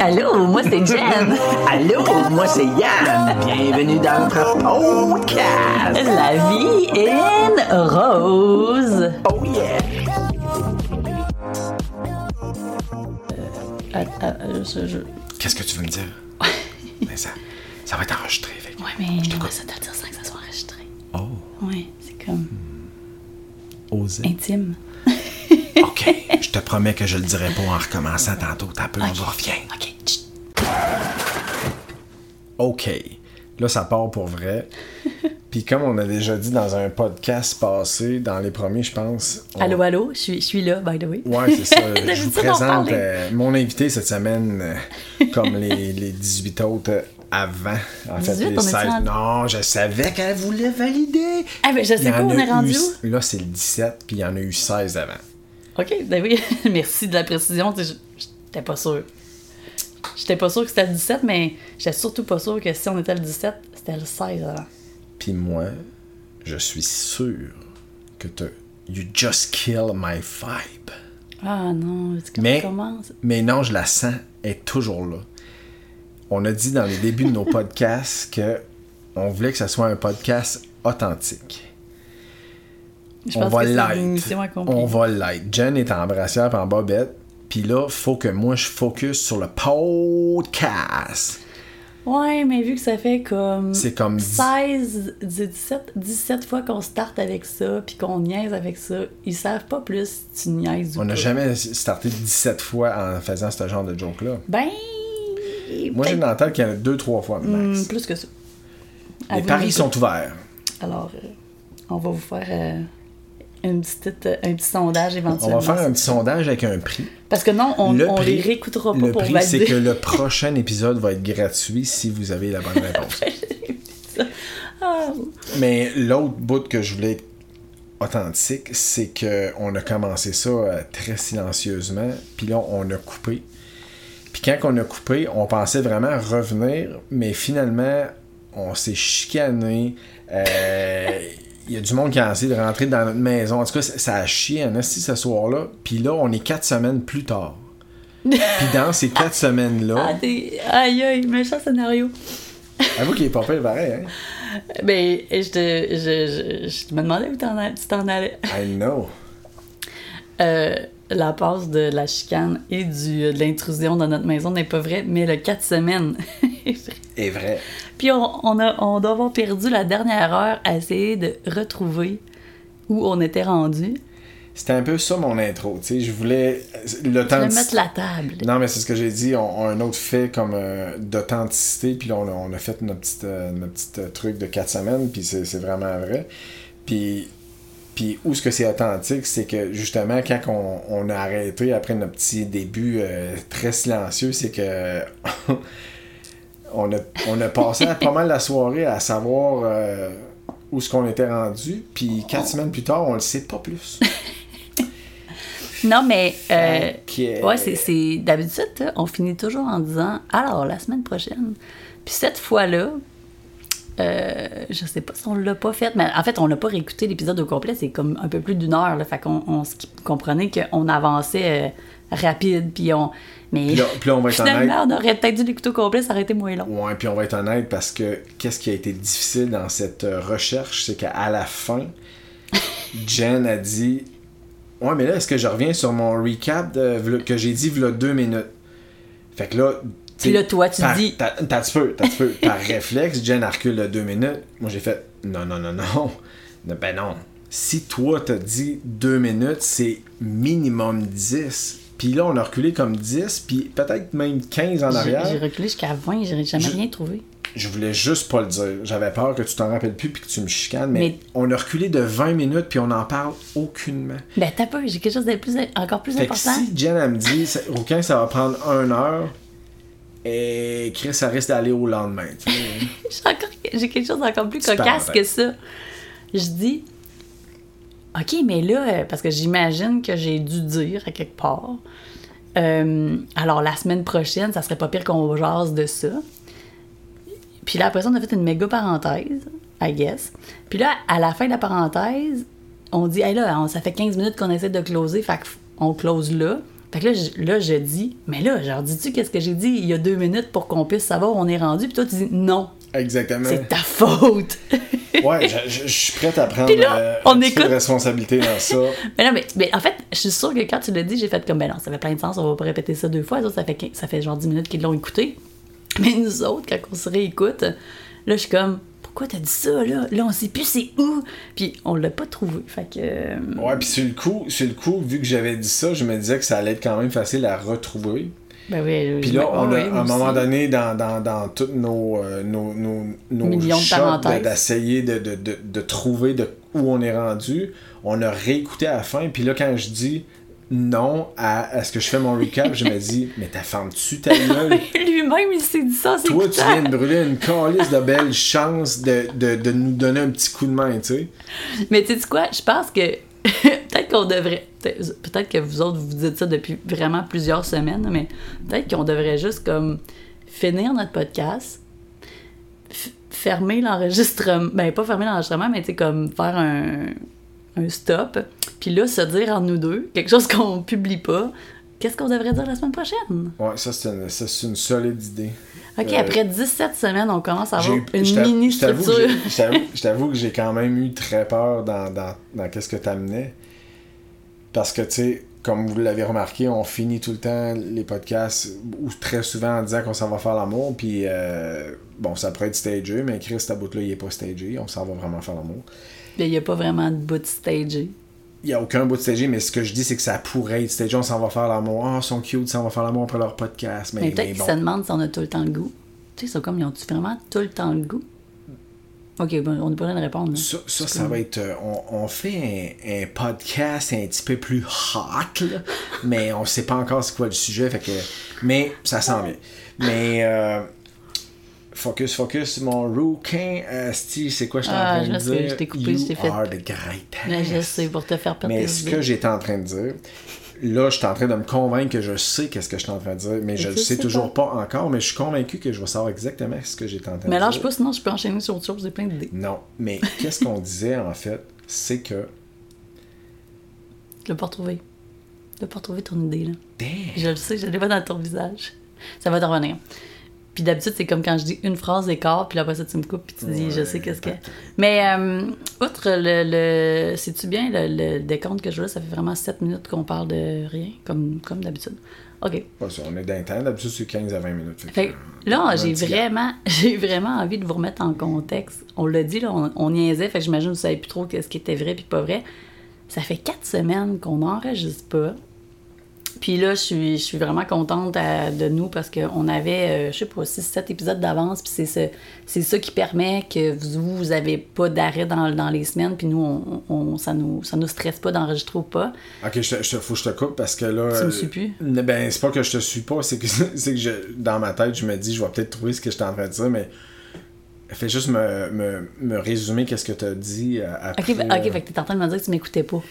Allô, moi c'est Jen. Allô, moi c'est Yann. Bienvenue dans notre podcast. La vie est rose. Oh yeah. Ah, ah, je- je- Qu'est-ce que tu veux me dire? Mais ça, ça va être enregistré. fait que- Ouais, mais j'aimerais ça te le dire sans que ça soit enregistré. Oh, Ouais, c'est comme osé. intime. OK, je te promets que je le dirai pas en recommençant tantôt. T'as peu, on va reviens. Ok. OK. Là, ça part pour vrai. Puis comme on a déjà dit dans un podcast passé, dans les premiers, je pense... on- Allô, allô, je suis, je suis là, by the way. Ouais, c'est ça. je vous on présente euh, mon invité cette semaine, euh, comme les, les 18 autres euh, avant. En fait, 18, les on est-tu 16. rendu? Non, je savais qu'elle voulait valider. Ah, mais je sais pas, on est rendu eu- où? Là, c'est le 17, puis il y en a eu 16 avant. Ok, ben oui, merci de la précision. J'étais pas sûre. J'étais pas sûre que c'était le 17, mais j'étais surtout pas sûre que si on était le 17, c'était le 16 avant. Puis moi, je suis sûr que tu You just kill my vibe. Ah non, Mais- commence? Mais non, je la sens, elle est toujours là. On a dit dans les débuts de nos podcasts que on voulait que ça soit un podcast authentique. Je on pense va l'être. On va l'être. Jen est en brassière et en bobette. Puis là, faut que moi je focus sur le podcast. Ouais, mais vu que ça fait comme C'est comme 16, 17, 17 fois qu'on starte avec ça, puis qu'on niaise avec ça, ils savent pas plus si tu niaises ou On n'a pas. jamais starté 17 fois en faisant ce genre de joke-là. Ben. Moi, j'ai une tête qu'il y en a deux, trois fois hmm, max. plus que ça. À Les paris sont ouverts. Alors, euh, on va vous faire euh, une petite, euh, un petit sondage On éventuellement. va faire un petit sondage avec un prix. Parce que non, on, Le on prix- les réécoutera pas Le pour prix, valider. c'est que le prochain épisode va être gratuit si vous avez la bonne réponse. Ah, Mais l'autre bout que je voulais authentique, c'est que on a commencé ça euh, très silencieusement, puis là on a coupé. Puis quand on a coupé, on pensait vraiment revenir, mais finalement on s'est chicané. Euh, Il y a du monde qui a essayé de rentrer dans notre maison. En tout cas, ça a chié en esti ce soir-là. Puis là, on est quatre semaines plus tard. Puis dans ces quatre ah, semaines-là, des... Aïe, aïe, méchant scénario. avoue qu'il est pas pire pareil, hein? Ben, je, te, je, je, je me demandais où t'en allais- tu t'en allais. I know. Euh, la passe de la chicane et du, de l'intrusion dans notre maison n'est pas vrai, mais le 4 semaines est vrai. est vrai. Puis on, on, a, on doit avoir perdu la dernière heure à essayer de retrouver où on était rendu. C'était un peu ça mon intro, tu sais, je voulais l'authenticité. mettre la table. Non, mais c'est ce que j'ai dit, on, on a un autre fait comme euh, d'authenticité, puis là, on a, on a fait notre petite, euh, notre petite euh, truc de 4 semaines, puis c'est c'est vraiment vrai. Puis, puis où ce que c'est authentique, c'est que justement, quand on, on a arrêté après notre petit début euh, très silencieux, c'est que on, a, on a passé pas mal la soirée à savoir euh, où ce qu'on était rendu, puis 4 semaines plus tard, on le sait pas plus. Non, mais euh, ouais, c'est- d'habitude, on finit toujours en disant alors la semaine prochaine. Puis cette fois-là, euh, je sais pas si on l'a pas fait, mais en fait, on l'a pas réécouté l'épisode au complet, c'est comme un peu plus d'une heure, là, fait qu'on on comprenait qu'on avançait euh, rapide, puis on. Mais Puis là- puis là, on va être honnête. on aurait peut-être dû l'écouter au complet, ça aurait été moins long. Ouais, puis on va être honnête parce que qu'est-ce qui a été difficile dans cette euh, recherche, c'est qu'à la fin, Jen a dit Ouais, mais là, est-ce que je reviens sur mon recap de, que j'ai dit v'là deux minutes? Fait que là. Puis là, toi, tu par, dis- T'as un petit peu, t'as un peu. Par réflexe, Jen a reculé de deux minutes. Moi, j'ai fait Non, non, non, non. Ben non. Si toi, t'as dit deux minutes, c'est minimum 10. Puis là, on a reculé comme 10, puis peut-être même 15 en arrière. j'ai reculé jusqu'à 20, j'ai jamais Je- rien trouvé. Je voulais juste pas le dire. J'avais peur que tu t'en rappelles plus puis que tu me chicanes, mais, Mais- on a reculé de 20 minutes puis on n'en parle aucunement. Ben, t'as pas, j'ai quelque chose de plus, encore plus Fait que important. si Jen elle me dit ça- aucun ça va prendre une heure et Chris ça risque d'aller au lendemain. J'ai encore- J'ai quelque chose d'encore plus cocasse que ça. Je dis, OK, mais là, euh, parce que j'imagine que j'ai dû dire à quelque part, euh, alors la semaine prochaine, ça serait pas pire qu'on jase de ça. Puis là, après ça, on a fait une méga parenthèse, I guess. Puis là, à la fin de la parenthèse, on dit, hey là, ça fait 15 minutes qu'on essaie de closer, fait qu'on close là. Fait que là, je, là, je dis, mais là, genre, dis-tu qu'est-ce que j'ai dit il y a deux minutes pour qu'on puisse savoir où on est rendu? Puis toi, tu dis, non, Exactement. c'est ta faute. Ouais, je, suis prête à prendre là, euh, on écoute. de responsabilité dans ça. mais non, mais, mais en fait, je suis sûre que quand tu l'as dit, j'ai fait comme, ben non, ça fait plein de sens, on va pas répéter ça deux fois. Fait, ça fait genre 10 minutes qu'ils l'ont écouté. Mais nous autres, quand on se réécoute, là, je suis comme, pourquoi t'as dit ça, là? Là, on sait plus c'est où. Puis on l'a pas trouvé. Fait que. euh, Ouais, puis sur le coup, sur le coup, vu que j'avais dit ça, je me disais que ça allait être quand même facile à retrouver. Ben oui. Puis là, ouais, on a, ouais, à un moment donné, dans, dans, dans tous nos, euh, nos, nos, de parenthèses. d'essayer de, de, de, de trouver de où on est rendu, on a réécouté à la fin. Puis là, quand je dis non à, à ce que je fais mon recap, je me dis, mais t'as fermes-tu ta gueule? Lui-même, il s'est dit ça, c'est Toi, tu viens de brûler une calice de belles chances de, de, de nous donner un petit coup de main, tu sais. Mais tu sais quoi, je pense que peut-être qu'on devrait. peut-être que vous autres, vous dites ça depuis vraiment plusieurs semaines, mais peut-être qu'on devrait juste comme finir notre podcast, fermer l'enregistrement. Ben, pas fermer l'enregistrement, mais tu comme faire un, un stop, puis là, se dire entre nous deux, quelque chose qu'on publie pas. Qu'est-ce qu'on devrait dire la semaine prochaine? Ouais, ça, c'est une, une solide idée. Ok, Euh, après 17 semaines, on commence à avoir une mini je t'avoue que structure. Je t'avoue que j'ai quand même eu très peur dans, dans, dans qu'est-ce que t'amenais. Parce que, tu sais, comme vous l'avez remarqué, on finit tout le temps les podcasts ou très souvent en disant qu'on s'en va faire l'amour. Puis, euh, bon, ça pourrait être stagé, mais Chris, ta bout-là, il est pas stagé. On s'en va vraiment faire l'amour. Il n'y a pas vraiment de bout de stagé. Il n'y a aucun bout de stagé, mais ce que je dis, c'est que ça pourrait être stagé. On s'en va faire l'amour. Ah, ils sont cute, ils s'en va faire l'amour après leur podcast. Mais, Mais peut-être qu'ils bon. se demandent si on a tout le temps le goût. Tu sais, c'est comme, ils ont-tu vraiment tout le temps le goût? Ok, ben, on n'est pas là de répondre. là. Ça, ça, ça va être. euh, on, on fait un, un podcast un petit peu plus hot, là, mais on sait pas encore c'est quoi le sujet. Fait que, mais ça sent bien. Mais. euh, focus, focus, mon rouquin. Euh, Steve, c'est quoi je suis Ah, en je train de dire? je t'ai coupé, you je t'ai fait- are the greatest. Là, je sais, pour te faire perdre Mais ce que j'étais en train de dire, là, je suis en train de me convaincre que je sais qu'est-ce que je suis en train de dire, mais je tu le sais sais toujours pas. encore, mais je suis convaincu que je vais savoir exactement ce que en train Mais dire. je pas, sinon je peux enchaîner sur autre chose, j'ai plein d'idées. Non, mais qu'est-ce qu'on disait en fait, c'est que. Je l'ai pas retrouvé. Je l'ai pas retrouvé ton idée, là. Damn! Je le sais, je l'ai pas dans ton visage. Ça va te revenir. Puis d'habitude, c'est comme quand je dis une phrase d'écart, puis après ça, tu me coupes, puis tu dis, je sais qu'est-ce que. Mais, euh, outre le. le Sais-tu bien, le, le décompte que je veux, ça fait vraiment 7 minutes qu'on parle de rien, comme, comme d'habitude. OK. Ça, on est d'un temps, d'habitude c'est 15 à 20 minutes. Fait que, Fait que là, j'ai vraiment, j'ai vraiment envie de vous remettre en contexte. On l'a dit, là, on, on niaisait, fait que j'imagine que vous savez plus trop ce qui était vrai puis pas vrai. Ça fait quatre semaines qu'on n'enregistre pas. Puis là, je suis, je suis vraiment contente à- de nous parce qu'on avait, euh, je sais pas, 6-7 épisodes d'avance. Puis c'est ce- c'est ça qui permet que vous, vous avez pas d'arrêt dans, dans les semaines. Puis nous, on, on- ça nous, ça nous stresse pas d'enregistrer ou pas. Ok, je te, je te- faut que je te coupe parce que là. Tu me euh, suis plus? ne- Ben, c'est pas que je te suis pas, c'est que, c'est que je, dans ma tête, je me dis, je vais peut-être trouver ce que j'étais en train de dire, mais. Fais juste me, me, me résumer qu'est-ce que tu as dit euh, après. Ok, ok, fait que t'es en train de me dire que tu m'écoutais pas.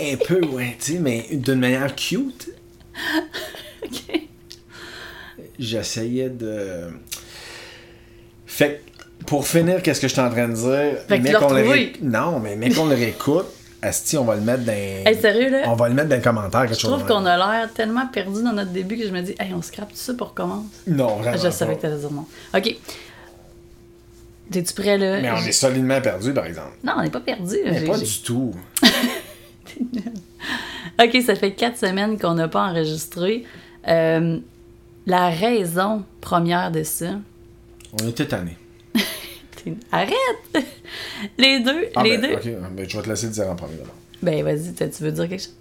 Un peu, ouais, tu sais, mais d'une manière cute. Ok. J'essayais de. Fait que, pour finir, qu'est-ce que je suis en train de dire? Fait mais qu'on le ré- Non, mais mais qu'on le réécoute, Asti, on va le mettre dans. Hey, sérieux, là? On va le mettre dans les commentaires, quelque Je chose trouve qu'on a l'air tellement perdu dans notre début que je me dis, hey, on scrape tout ça pour commencer. Non, vraiment. je savais que t'allais dire non. Ok. T'es-tu prêt, là? Mais on est solidement perdu, par exemple. Non, on n'est pas perdu. Mais pas du tout. Ok, ça fait quatre semaines qu'on n'a pas enregistré. Euh, la raison première de ça. On était tannés. Arrête! Les deux, Ah, les ben, deux. ok, ben, je vais te laisser le dire en premier. d'abord. Ben, vas-y, tu veux dire quelque chose?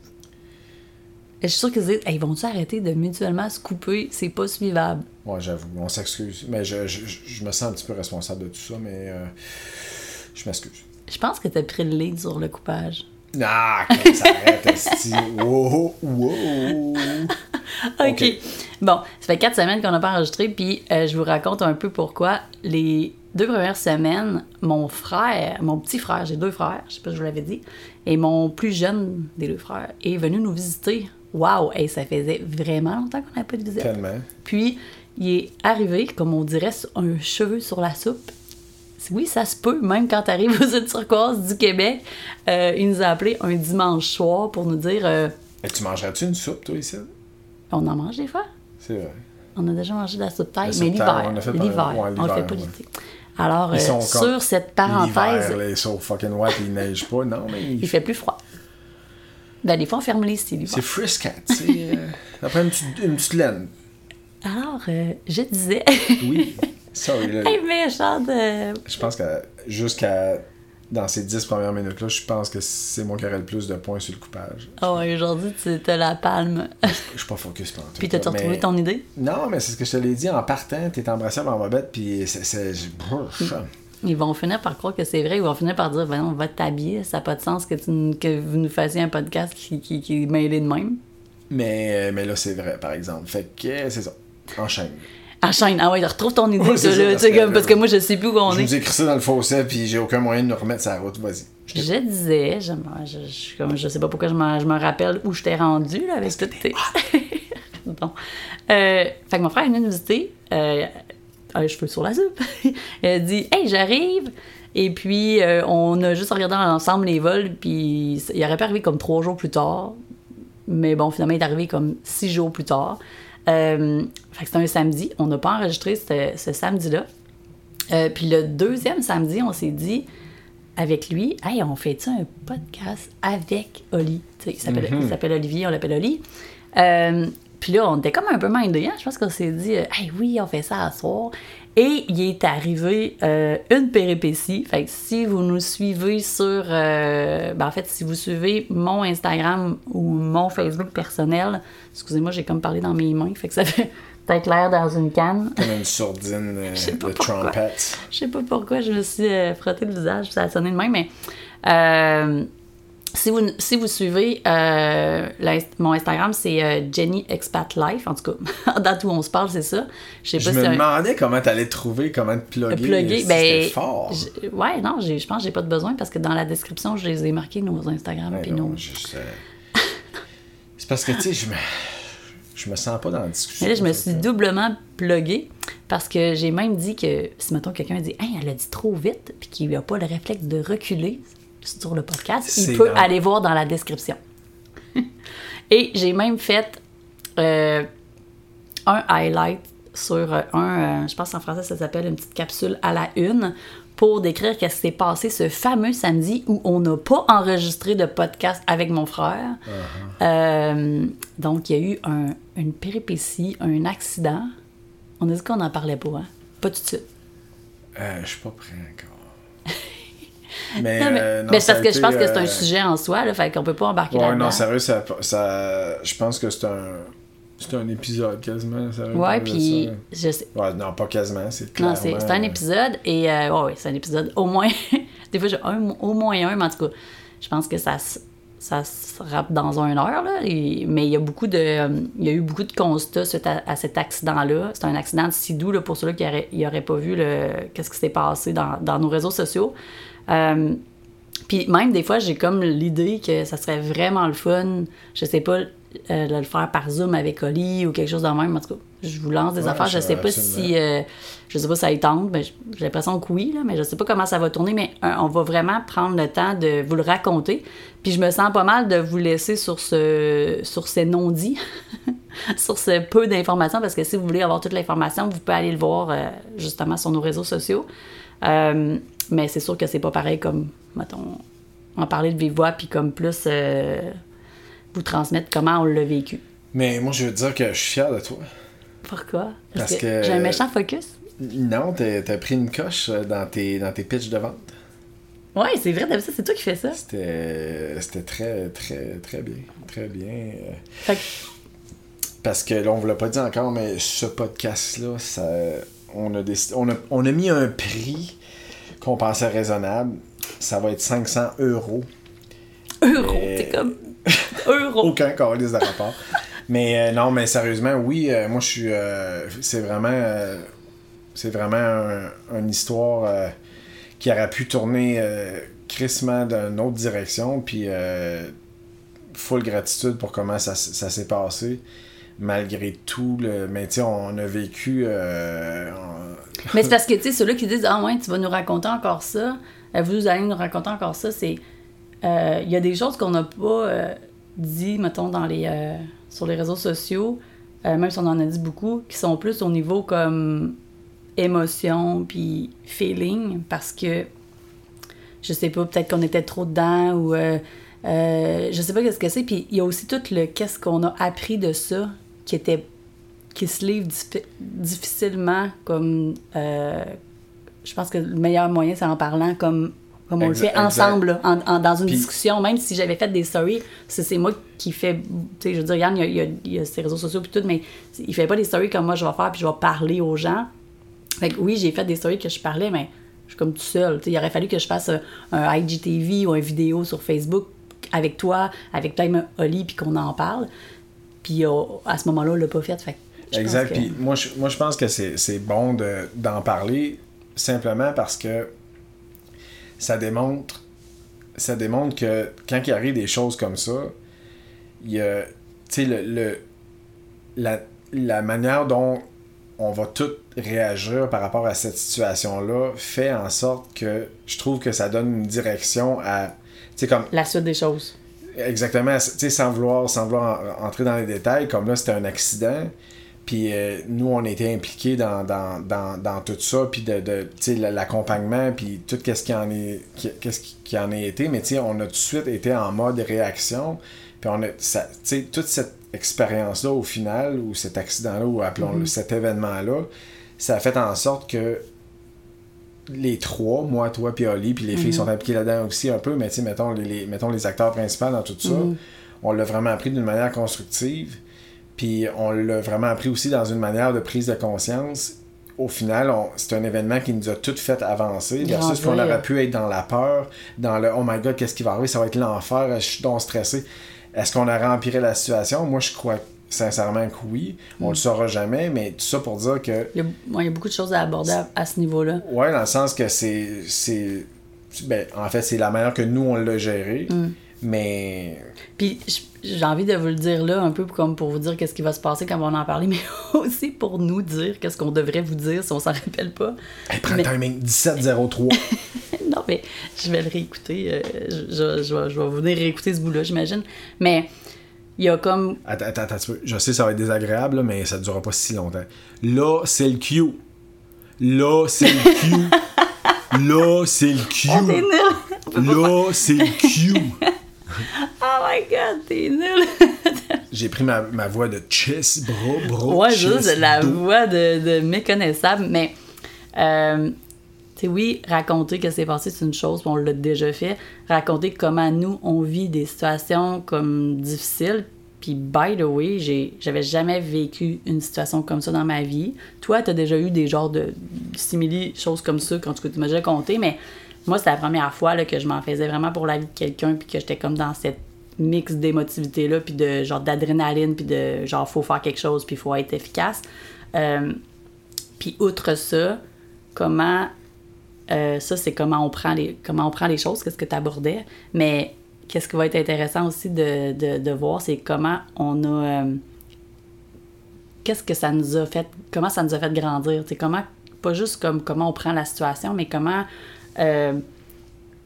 Je suis sûre qu'ils se disent, hey, vont-tu arrêter de mutuellement se couper? C'est pas suivable. Ouais, j'avoue, on s'excuse. Mais je, je, je- je me sens un petit peu responsable de tout ça, mais euh, je m'excuse. Je pense que t'as pris le lead sur le coupage. Ah, ok, ça arrête. Wow, wow. OK. OK. Bon, ça fait quatre semaines qu'on n'a pas enregistré, puis euh, je vous raconte un peu pourquoi. Les deux premières semaines, mon frère, mon petit frère, j'ai deux frères, je sais pas si je vous l'avais dit, et mon plus jeune des deux frères est venu nous visiter. Waouh! Hey, ça faisait vraiment longtemps qu'on n'avait pas de visite. Tellement. Puis, il est arrivé, comme on dirait, un cheveu sur la soupe. Oui, ça se peut, même quand tu arrives aux îles turquoises du Québec. Euh, il nous a appelé un dimanche soir pour nous dire euh, tu mangerais-tu une soupe, toi, ici? On en mange des fois. C'est vrai. On a déjà mangé de la soupe taille, mais l'hiver. L'hiver. on le fait pas l'été. Alors, euh, comme- sur cette parenthèse, L'hiver, ils sont fucking wet, ils neigent pas. Non, mais il- il fait plus froid. Ben, des fois, on ferme les styles. c'est friscat, tu sais. euh, Après une petite, une petite laine. Alors, je disais. Oui. Sorry, là, hey, euh, je pense que jusqu'à. Dans ces dix premières minutes-là, je pense que c'est moi qui aurais le plus de points sur le coupage. Oh, ouais, aujourd'hui, tu as la palme. Je suis pas focus pendant tout. Puis, mais- retrouvé ton idée? Non, mais c'est ce que je te l'ai dit en partant, t'es embrassé en bobette, puis c'est. Ils vont finir par croire que c'est vrai. Ils vont finir par dire, ben on va t'habiller. Ça n'a pas de sens que, tu, nous- que vous nous fassiez un podcast qui, qui, qui est mêlé de même. Mais, mais là, c'est vrai, par exemple. Fait que euh, c'est ça. Enchaîne. Enchaîne. Ah ouais, retrouve ton idée, Ouais, ça, là. parce que- parce que moi, je sais plus où on Je est. vous ai écrit ça dans le fossé, puis j'ai aucun moyen de nous remettre sur la route. Vas-y. Je. Je disais, je, je, je, comme, je sais pas pourquoi je me, je me rappelle où je t'ai rendu là, avec toutes tes. bon. Euh, fait que mon frère est venu nous visiter, euh, a les cheveux sur la soupe. Il a dit Hey, j'arrive! Et puis, euh, on a juste regardé ensemble les vols, puis il aurait pu arriver comme trois jours plus tard. Mais bon, finalement, il est arrivé comme six jours plus tard. Euh, fait c'était un samedi. On n'a pas enregistré ce, ce samedi-là. Euh, puis le deuxième samedi, on s'est dit avec lui, hey, on fait-tu un podcast avec Oli? Il s'appelle il s'appelle Olivier, on l'appelle Oli. Euh, puis là, on était comme un peu mindé, hein? Je pense qu'on s'est dit, euh, hey, oui, on fait ça à soir. Et il est arrivé euh, une péripétie. Fait que si vous nous suivez sur. euh, ben en fait, si vous suivez mon Instagram ou mon Facebook personnel, excusez-moi, j'ai comme parlé dans mes mains, fait que ça fait peut-être l'air dans une canne. Comme une sourdine de trompette. Je sais pas pourquoi je me suis euh, frotté le visage, ça a sonné de même, mais si, vous, si vous suivez euh, mon Instagram, c'est euh, Jenny Expat Life, en tout cas, en date où on se parle, c'est ça. Je pas me si c'est un- demandais comment t'allais trouver, comment te plugger. plugger, si ben, fort. ouais, non, je pense que j'ai pas de besoin parce que dans la description, je les ai marqués, nos Instagram. Puis non, nos... juste, C'est parce que, tu sais, je me... je me sens pas dans la discussion. Mais là, je me suis doublement pluguée parce que j'ai même dit que si, mettons, quelqu'un dit Hey, elle a dit trop vite, puis qu'il n'a pas le réflexe de reculer sur le podcast, il peut aller voir dans la description. Et j'ai même fait euh, un highlight sur euh, un, euh, je pense en français, ça s'appelle une petite capsule à la une pour décrire qu'est-ce qui s'est passé ce fameux samedi où on n'a pas enregistré de podcast avec mon frère. Euh, donc, il y a eu un- une péripétie, un accident. On a dit qu'on n'en parlait pas, hein? Pas tout de suite. Euh, je suis pas prêt encore. Mais, Non, mais, euh, non, mais parce que je pense que c'est euh, un sujet en soi, là, fait qu'on peut pas embarquer Ouais, là-dedans. non, sérieux, ça, ça, je pense que c'est un, c'est un épisode quasiment. Sérieux, Ouais, puis je sais. Ouais, non, pas quasiment, c'est Non, clairement... c'est c'est un épisode et euh, ouais, ouais, c'est un épisode au moins. des fois, j'ai un, au moins un, mais en tout cas, je pense que ça se ça se rappe dans un heure là. et- mais il y a beaucoup de, euh, il y a eu beaucoup de constats suite à, à cet accident-là. C'est un accident de si doux là, pour ceux-là qui n'auraient auraient pas vu le qu'est-ce qui s'est passé dans, dans nos réseaux sociaux. Euh, puis même des fois, j'ai comme l'idée que ça serait vraiment le fun, je sais pas, euh, de le faire par Zoom avec Oli ou quelque chose de même. En tout cas, je vous lance des Ouais, affaires. Je sais pas absolument. si. euh, je sais pas si ça y tente, mais j'ai l'impression que oui, là, mais je sais pas comment ça va tourner. Mais euh, on va vraiment prendre le temps de vous le raconter. Puis je me sens pas mal de vous laisser sur ce sur ces non-dits, sur ce peu d'informations, parce que si vous voulez avoir toute l'information, vous pouvez aller le voir justement sur nos réseaux sociaux. Mais c'est sûr que c'est pas pareil comme, mettons, en parler de vive voix, puis comme plus euh, vous transmettre comment on l'a vécu. Mais moi, je veux te dire que je suis fier de toi. Pourquoi? Parce que- j'ai un méchant focus? Non, t'as pris une coche euh, dans tes, dans tes pitchs de vente. Ouais, c'est vrai, d'habitude, c'est toi qui fais ça. C'était c'était très, très, très bien. Très bien. euh, Fait que, Parce que là, on vous l'a pas dit encore, mais ce podcast-là, ça, on, a on, a, on a mis un prix qu'on pensait raisonnable. Ça va être 500 euros. euro, Euh, t'es comme. Euro. Aucun calice de rapport. mais euh, non, mais sérieusement, oui, euh, moi je suis. euh, c'est vraiment. c'est vraiment un- une histoire qui aurait pu tourner crissement d'une autre direction. Puis euh, full gratitude pour comment ça, ça s'est passé. Malgré tout, le, mais tu on a vécu. euh, Mais c'est parce que, tu sais, ceux-là qui disent Ah, ouais, tu vas nous raconter encore ça, euh, vous allez nous raconter encore ça, c'est. euh, Il y a des choses qu'on n'a pas. euh, dit, mettons, dans les, sur les réseaux sociaux, même si on en a dit beaucoup, qui sont plus au niveau comme émotion puis feeling, parce que je sais pas, peut-être qu'on était trop dedans ou je sais pas qu'est-ce que c'est. Puis il y a aussi tout le qu'est-ce qu'on a appris de ça qui était qui se livre diffi- difficilement comme euh, je pense que le meilleur moyen c'est en parlant comme comme on le fait ensemble là, en- en- dans une discussion même si j'avais fait des stories c'est c'est moi qui fais tu sais je veux dire Yann il y a, il y ses réseaux sociaux puis tout mais il fait pas des stories comme moi je vais faire puis je vais parler aux gens fait que oui, j'ai fait des stories que je parlais, mais je suis comme tout seul. il aurait fallu que je fasse un, un IGTV ou une vidéo sur Facebook avec toi, avec même Oli, puis qu'on en parle. Puis euh, à ce moment-là, on l'a pas fait. fait je Exact. que- Puis moi, je, moi, je pense que c'est bon de- d'en parler simplement parce que ça démontre ça démontre que quand il arrive des choses comme ça, il y a, tu sais, le, le- la, la manière dont on va tout réagir par rapport à cette situation-là fait en sorte que je trouve que ça donne une direction à, tu sais, comme La suite des choses. Exactement, tu sais, sans vouloir, sans vouloir en- entrer dans les détails, comme là, c'était un accident. Puis euh, nous, on était impliqués dans, dans, dans, dans tout ça, puis de, de l'accompagnement, puis tout ce qui en est qu'est-ce qui, en a été. Mais tu sais, on a tout de suite été en mode réaction. Puis on a, ça- toute cette expérience-là, au final, ou cet accident-là, ou appelons-le cet événement-là, ça a fait en sorte que les trois, moi, toi, puis Oli, puis les filles sont impliquées là-dedans aussi un peu, mais tu sais, mettons les, les- mettons les acteurs principaux dans tout ça, on l'a vraiment appris d'une manière constructive, puis on l'a vraiment appris aussi dans une manière de prise de conscience. Au final, c'est un événement qui nous a toutes fait avancer, versus qu'on aurait pu être dans la peur, dans le « Oh my God, qu'est-ce qui va arriver? Ça va être l'enfer, je suis donc stressé. » Est-ce qu'on aurait empiré la situation? Moi, je crois sincèrement que oui. On le saura jamais, mais tout ça pour dire que Il y a, ouais, il y a beaucoup de choses à aborder à, à ce niveau-là. Ouais, dans le sens que c'est. c'est ben, en fait, c'est la manière que nous, on l'a géré. Mais. Puis j- j'ai envie de vous le dire là, un peu comme pour vous dire qu'est-ce qui va se passer quand on va en parler, mais aussi pour nous dire qu'est-ce qu'on devrait vous dire si on s'en rappelle pas. Hey, prends Mais- le timing 1703. non, mais je vais le réécouter. euh, je, je- je vais, je vais venir réécouter ce bout-là, j'imagine. Mais il y a comme. attends, attends, attends. Je sais, ça va être désagréable, mais ça ne durera pas si longtemps. Là, c'est le Q. Là, c'est le Q. Là, c'est le Q. Là, c'est le Q. Oh my god, t'es nul! J'ai pris ma, ma voix de chess, bras, bras. Ouais, juste la voix de, de méconnaissable, mais. Euh, tu sais, oui, raconter que c'est passé, c'est une chose, puis on l'a déjà fait. Raconter comment nous, on vit des situations comme difficiles. Puis, by the way, j'avais jamais vécu une situation comme ça dans ma vie. Toi, t'as déjà eu des genres de simili choses comme ça quand tu m'as déjà compté, mais moi, c'est la première fois là, que je m'en faisais vraiment pour la vie de quelqu'un, puis que j'étais comme dans cette mix d'émotivité-là, puis de genre d'adrénaline, puis de genre, faut faire quelque chose, puis faut être efficace. Euh, puis, outre ça, comment euh, ça, c'est comment on prend les, comment on prend les choses, qu'est-ce que tu abordais. Mais qu'est-ce qui va être intéressant aussi de, de, de voir, c'est comment on a. euh, qu'est-ce que ça nous a fait. Comment ça nous a fait grandir. tu sais, comment, pas juste comme comment on prend la situation, mais comment. Euh, tu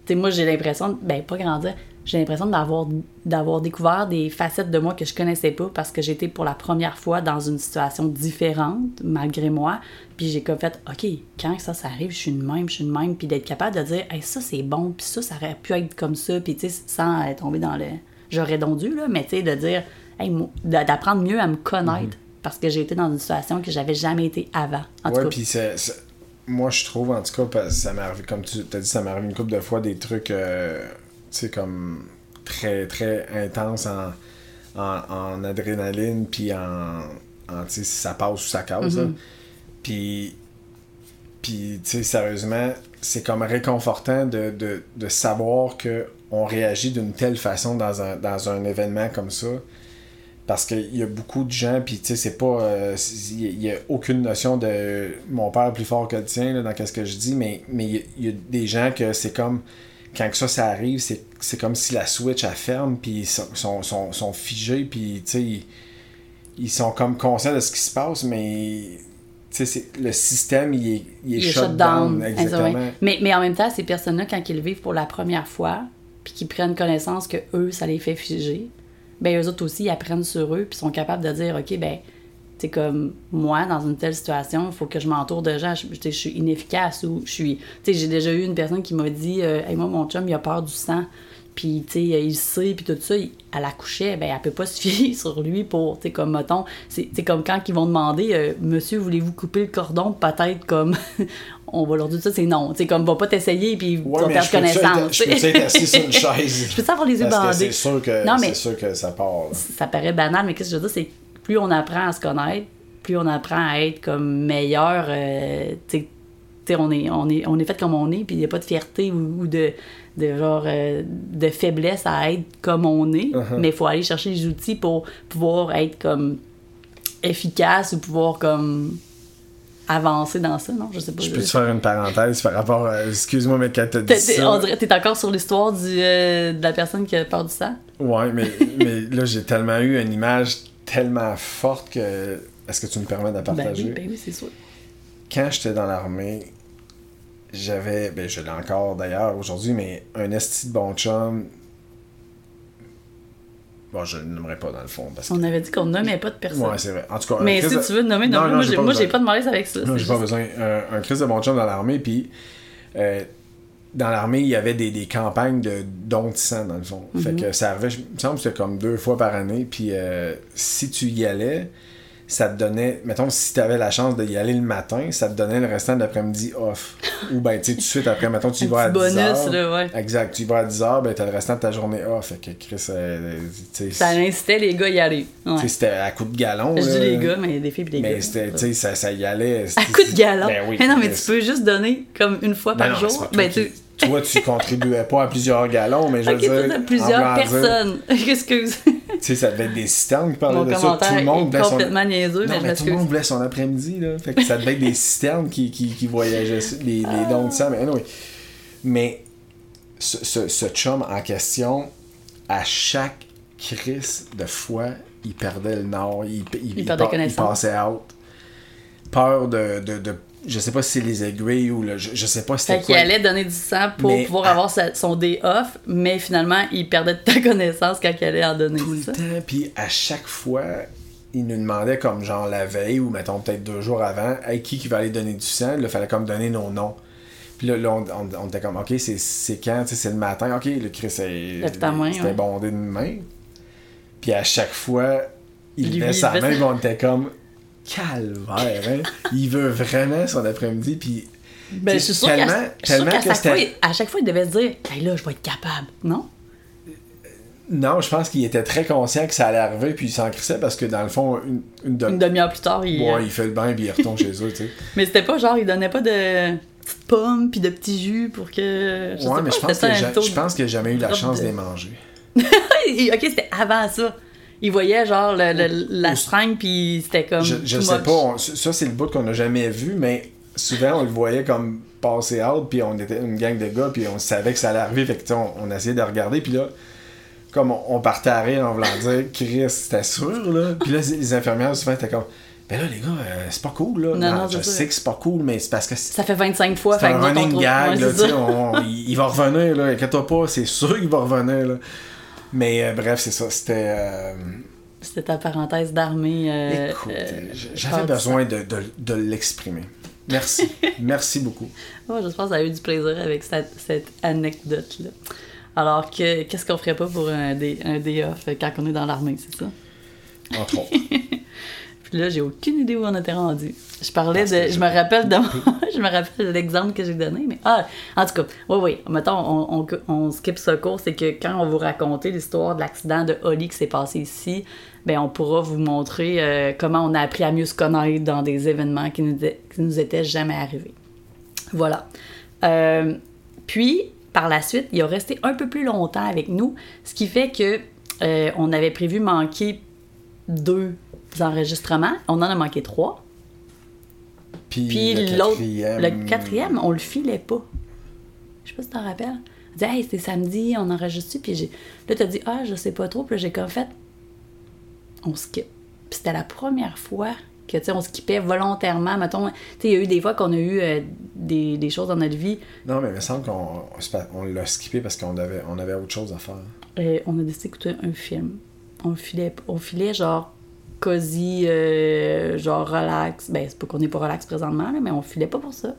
sais, moi, j'ai l'impression. Ben, pas grandir. J'ai l'impression d'avoir, d'avoir découvert des facettes de moi que je connaissais pas parce que j'étais pour la première fois dans une situation différente, malgré moi. Puis j'ai comme fait, OK, quand ça, ça arrive, je suis de même, je suis de même. Puis d'être capable de dire, hey, ça, c'est bon, puis ça, ça aurait pu être comme ça. Puis tu sais, sans euh, tomber dans le. J'aurais donc dû, là, mais tu sais, de dire, hey, d'apprendre mieux à me connaître parce que j'ai été dans une situation que j'avais jamais été avant. En tout Ouais, puis c'est- moi je trouve en tout cas, parce que ça m'est arrivé, comme tu as dit, ça m'est arrivé une couple de fois des trucs, euh, tu sais, comme très très intenses en, en, en adrénaline, puis en, en tu sais, si ça passe ou ça casse. là. Puis, puis tu sais, sérieusement, c'est comme réconfortant de, de, de savoir que on réagit d'une telle façon dans un, dans un événement comme ça parce qu'il y a beaucoup de gens, puis tu sais, c'est pas. euh, Il n'y a aucune notion de mon père est plus fort que le tien là, dans ce que je dis, mais mais il y a- il y, a des gens que c'est comme. Quand que ça, ça arrive, c'est c'est comme si la switch elle ferme, puis ils sont, sont, sont, sont figés, puis tu sais, ils, ils sont comme conscients de ce qui se passe, mais tu sais, le système, il est, il est il est shut shut down. down. Exactement. Mais, mais en même temps, ces personnes-là, quand ils le vivent pour la première fois, puis qu'ils prennent connaissance que eux, ça les fait figer, ben eux autres aussi, ils apprennent sur eux, puis sont capables de dire, OK, ben, c'est comme moi, dans une telle situation, il faut que je m'entoure de gens, je, suis inefficace ou je suis. Tu sais, j'ai déjà eu une personne qui m'a dit, euh, hey, moi, mon chum, il a peur du sang. Puis, tu sais, il sait, puis tout ça, il- elle accouchait, ben, elle peut pas se fier sur lui pour, tu sais, comme, mettons, c'est comme quand ils vont demander, euh, monsieur, voulez-vous couper le cordon? Peut-être comme, on va leur dire ça, c'est non. Tu sais, comme, va pas t'essayer, puis tu Ouais, vas mais perdre connaissance. je peux être assis sur une chaise? Je peux avoir les yeux bandés? c'est sûr que, Non, mais- sûr que ça part. là. ça paraît banal, mais qu'est-ce que je veux dire, c'est que plus on apprend à se connaître, plus on apprend à être comme meilleur. euh, tu tu sais, on est, on, est, on est fait comme on est, puis il n'y a pas de fierté ou, ou de, de genre euh, de faiblesse à être comme on est, Uh-huh. mais il faut aller chercher les outils pour pouvoir être comme efficace ou pouvoir comme avancer dans ça, non? Je sais pas. Je peux te faire une parenthèse par rapport à. Excuse-moi, mais quand t'as dit ça. on dirait t'es encore sur l'histoire du, euh, de la personne qui a peur du sang? Ouais, mais, mais là, j'ai tellement eu une image tellement forte que. Est-ce que tu me permets de la Ben partager? oui, ben oui, c'est sûr. Quand j'étais dans l'armée, j'avais. Ben, je l'ai encore d'ailleurs aujourd'hui, mais un esti de bon chum. Bon, je le nommerai pas dans le fond. Parce que... On avait dit qu'on nommait pas de personne. Ouais, c'est vrai. En tout cas, Mais si tu veux nommer, Non, nomme-le. non, moi, j'ai pas de malaise avec ça. Non, j'ai pas besoin. Un, un Chris de bon chum dans l'armée, puis euh, dans l'armée, il y avait des, des campagnes de dons de sang, dans le fond. Fait Mhm. que ça arrivait, je il me semble que c'était comme deux fois par année, puis euh, si tu y allais, ça te donnait, mettons, si tu avais la chance d'y aller le matin, ça te donnait le restant de l'après-midi off. Ou ben, tu sais, tout de suite après, mettons, tu y vas à petit 10 bonus, heures. là, ouais. Exact, tu y vas à 10 heures, ben, t'as le restant de ta journée off. Fait que Chris, euh, tu sais, Ça incitait les gars à y aller. Ouais. tu sais, c'était à coup de galon. Je dis là. les gars, mais des filles et des gars. Mais c'était, tu sais, ça, ça y allait. À coup de galon. Ben oui. mais non, mais Mais tu peux juste donner comme une fois Ben par non, jour. Ben, tu... Toi, tu contribuais pas à plusieurs galons, mais je veux Ok, dire. en plusieurs personnes. Excuse. Tu sais, ça devait être des citernes qui parlaient de ça. Tout le monde voulait son... complètement niaiseux, Non, mais je mais tout le monde voulait son après-midi, là. Fait que ça devait être des citernes qui, qui, qui voyageaient, les, les dons de sang. Mais anyway. Mais ce, ce, ce chum en question, à chaque crise de fois, il perdait le nord, il, il, Il perdait pa- connaissance. passait out. Peur de, de, de- Je sais pas si c'est les aiguilles ou le. Je, je sais pas si Fait c'était qu'il quoi. allait donner du sang pour Mais pouvoir à- avoir sa- son day off, mais finalement, il perdait de ta connaissance quand il allait en donner. tout le ça? temps. Puis à chaque fois, il nous demandait comme genre la veille ou mettons peut-être deux jours avant, hey, qui qui va aller donner du sang, il fallait comme donner nos noms. Puis là, là, on, on- on était comme, ok, c'est, c'est quand, c'est le matin, ok, le Chris, c'est, c'était ouais. bondé de main. Puis à chaque fois, il levait sa main, on était comme, calvaire, hein. il veut vraiment son après-midi, puis Ben, je suis qu'à tellement, tellement qu'à que chaque fois, c'était... il- à chaque fois, il devait se dire hey, là, je vais être capable. Non? Non, je pense qu'il était très conscient que ça allait arriver, puis il s'en crissait parce que dans le fond, une, une demi- Une demi-heure plus tard, il. Ouais, il fait le bain puis il retourne chez eux, tu sais. Mais c'était pas genre, il donnait pas de petites pommes puis de petits jus pour que. Je sais Ouais, pas, mais je pense, que je pense que j'ai jamais eu la chance de les manger. ok, c'était avant ça. Il voyait genre le, le- la seringue puis c'était comme. Je, je sais much. pas, on- ça c'est le bout qu'on n'a jamais vu, mais souvent on le voyait comme passer out, puis on était une gang de gars, puis on savait que ça allait arriver, fait que tu sais, on, on essayait de regarder, puis là, comme on, partait à rire en voulant dire, Chris, c'était sûr, là. Puis là, les infirmières souvent étaient comme, ben là, les gars, euh, c'est pas cool, là. Non, non, je c'est ça. sais que c'est pas cool, mais c'est parce que Ça fait 25 fois, fait un running gag, là, tu sais, il va revenir, là, inquiète-toi pas, c'est sûr qu'il va revenir, là. Mais euh, bref, c'est ça, c'était... euh, C'était ta parenthèse d'armée. euh, écoute, euh, j'avais besoin de, de, de l'exprimer. Merci, merci beaucoup. Ouais, J'espère que ça a eu du plaisir avec cette, cette anecdote-là. Alors, que, qu'est-ce qu'on ferait pas pour un day, un day off quand on est dans l'armée, c'est ça? Entre autres. Puis là, j'ai aucune idée où on était rendu. Je parlais Parce de. Je je- me rappelle de je me rappelle de l'exemple que j'ai donné, mais. Ah, en tout cas, oui, oui. Mettons, on, on, on skip ce cours, c'est que quand on vous raconter l'histoire de l'accident de Holly qui s'est passé ici, ben on pourra vous montrer euh, comment on a appris à mieux se connaître dans des événements qui nous, qui nous étaient jamais arrivés. Voilà. Euh, puis, par la suite, il a resté un peu plus longtemps avec nous, ce qui fait que euh, on avait prévu manquer deux enregistrements. On en a manqué trois. Puis, Puis le l'autre, quatrième... le quatrième, on le filait pas. Je sais pas si tu t'en rappelles. On dit, hey, c'est samedi, on enregistre. Puis j'ai... là, t'as dit, ah, je sais pas trop. Puis là, j'ai comme fait, on skip. Puis c'était la première fois que, tu sais, on skippait volontairement. Mettons, tu sais, il y a eu des fois qu'on a eu euh, des, des choses dans notre vie. Non, mais il me semble qu'on on l'a skippé parce qu'on avait, on avait autre chose à faire. Euh, on a décidé d'écouter un film. on filait, on filait genre cosy, euh, genre relax. Ben, c'est pas qu'on est pas relax présentement, là, mais on filait pas pour ça.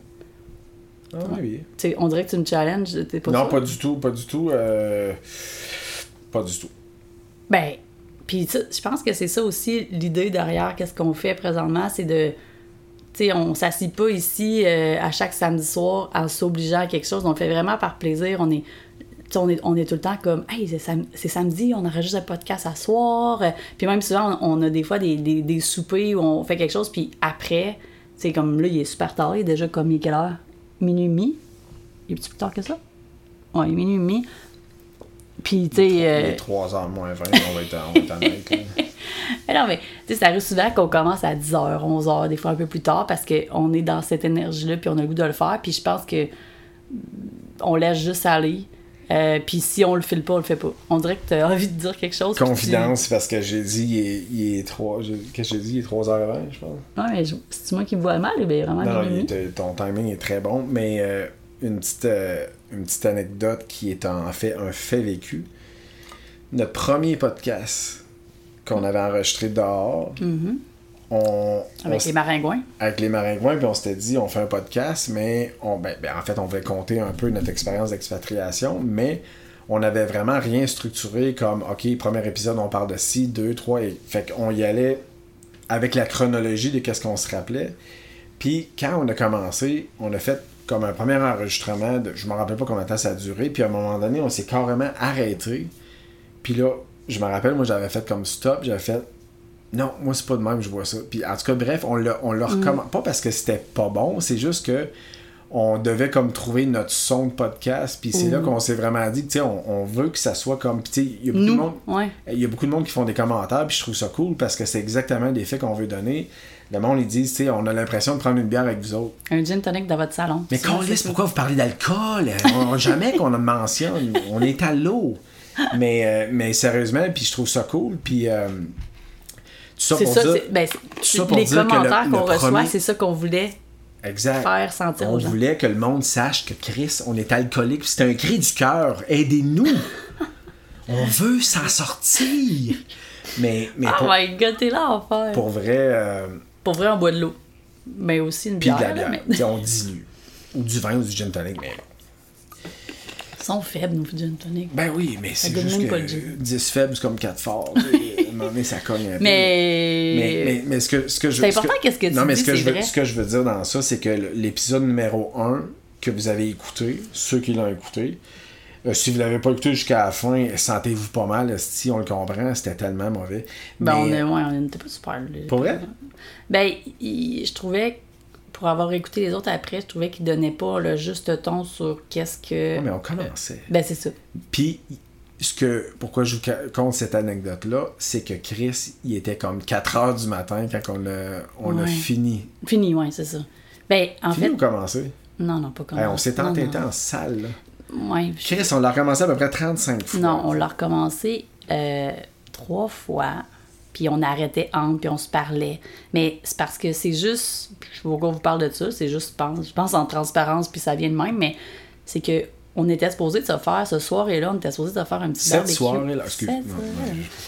Ah oui. On dirait que tu me challenges, t'es pas non, sûr? pas du tout, pas du tout. euh, Pas du tout. Ben, puis je pense que c'est ça aussi l'idée derrière qu'est-ce qu'on fait présentement, c'est de. Tu sais, on s'assit pas ici euh, à chaque samedi soir en s'obligeant à quelque chose. On le fait vraiment par plaisir. On est. On est, on est tout le temps comme, hey, c'est, sam- c'est samedi, on enregistre un podcast à soir. Puis même souvent, on, on a des fois des, des, des soupers où on fait quelque chose, puis après, c'est comme là, il est super tard, il est déjà comme, il est quelle heure? Minuit et demi? Il est plus tard que ça? Ouais, il est minuit et demi. Puis, tu sais. Il euh, est 3h moins 20, on va être, on va être honnête. là. mais non, mais tu sais, ça arrive souvent qu'on commence à 10h, 11h, des fois un peu plus tard, parce qu'on est dans cette énergie-là, puis on a le goût de le faire. Puis je pense que on laisse juste aller. Euh, puis si on le file pas, on le fait pas. On dirait que tu as envie de dire quelque chose. Confidence, parce que j'ai dit, il est, il est 3. j'ai- Qu'est-ce que j'ai dit? Il est 3h20, je pense. Tu... Ouais, mais c'est moi qui me vois mal, eh bien vraiment. Non, il ton timing est très bon, mais euh, une, petite, euh, une petite anecdote qui est en fait un fait vécu. Notre premier podcast qu'on avait enregistré dehors, Mhm. on, on Avec les maringouins. avec les maringouins, puis on s'était dit, on fait un podcast, mais on, ben, ben, en fait, on voulait compter un peu notre expérience d'expatriation, mais on n'avait vraiment rien structuré comme, OK, premier épisode, on parle de ci, deux, trois, et fait qu'on y allait avec la chronologie de qu'est-ce qu'on se rappelait. Puis quand on a commencé, on a fait comme un premier enregistrement, de, je me rappelle pas combien de temps ça a duré, puis à un moment donné, on s'est carrément arrêté. Puis là, je me rappelle, moi j'avais fait comme stop, j'avais fait non, moi c'est pas de même, je vois ça. Puis en tout cas, bref, on l'a, on l'a recommandé. Pas parce que c'était pas bon, c'est juste que on devait comme trouver notre son de podcast. Puis c'est là qu'on s'est vraiment dit, tu sais, on, on veut que ça soit comme. Puis tu sais, il y a beaucoup de monde. ouais. Y a beaucoup de monde qui font des commentaires, puis je trouve ça cool parce que c'est exactement l'effet qu'on veut donner. Le monde, ils disent, tu sais, on a l'impression de prendre une bière avec vous autres. Un gin tonic dans votre salon. Mais qu'on laisse, pourquoi vous parlez d'alcool? Jamais qu'on en mentionne. On est à l'eau. Mais, euh, mais sérieusement, puis je trouve ça cool. Puis, euh, ça C'est pour ça, dire... ben, ça pour les dire commentaires qu'on reçoit, premier- c'est ça qu'on voulait Exact. faire sentir On aux gens. voulait que le monde sache que Chris, on est alcoolique. puis C'est un cri du cœur. Aidez-nous. on veut s'en sortir. Mais, mais Oh pour, my god, t'es là en faire. Pour... pour vrai... euh, vrai, on boit de l'eau. Mais aussi une puis bière. de la bière. mais- On dilue. Ou du vin ou du gin tonic. Mais... Ils sont faibles, nos gin tonic. Ben oui, mais c'est juste que pas le gin. 10 faibles, c'est comme 4 forts. donné, ça cogne un peu. Mais... Mais, mais, mais ce que, ce que je C'est ce important qu'est-ce que tu non, mais dis, ce que, je veux, vrai. ce que je veux dire dans ça, c'est que l'épisode numéro 1 que vous avez écouté, ceux qui l'ont écouté, euh, si vous l'avez pas écouté jusqu'à la fin, sentez-vous pas mal. Si on le comprend, c'était tellement mauvais. Ben, on Mais- est, ouais, on n'était pas super. Pour vrai? Ben, je trouvais, pour avoir écouté les autres après, je trouvais qu'ils donnaient pas le juste ton sur qu'est-ce que. Ouais, mais on commençait. Ben, c'est ça. Puis, ce que, pourquoi je vous compte cette anecdote-là, c'est que Chris, il était comme 4 heures du matin quand on a, on a fini. Fini, ouais, c'est ça. Ben, en Fini fait. ou commencé? Non, non, pas comme Hey, on s'est entêté en salle. là. Ouais, je- Chris, on l'a recommencé à peu près 35 fois. Non, on l'a recommencé euh, trois fois, puis on arrêtait entre, puis on se parlait. Mais c'est parce que c'est juste, je sais pas pourquoi on vous parle de ça, c'est juste, je pense, je pense en transparence, puis ça vient de même, mais c'est que on était supposé de se faire, ce soir-là, on était supposé de se faire un petit Cette barbecue. soirée-là, excuse- Cette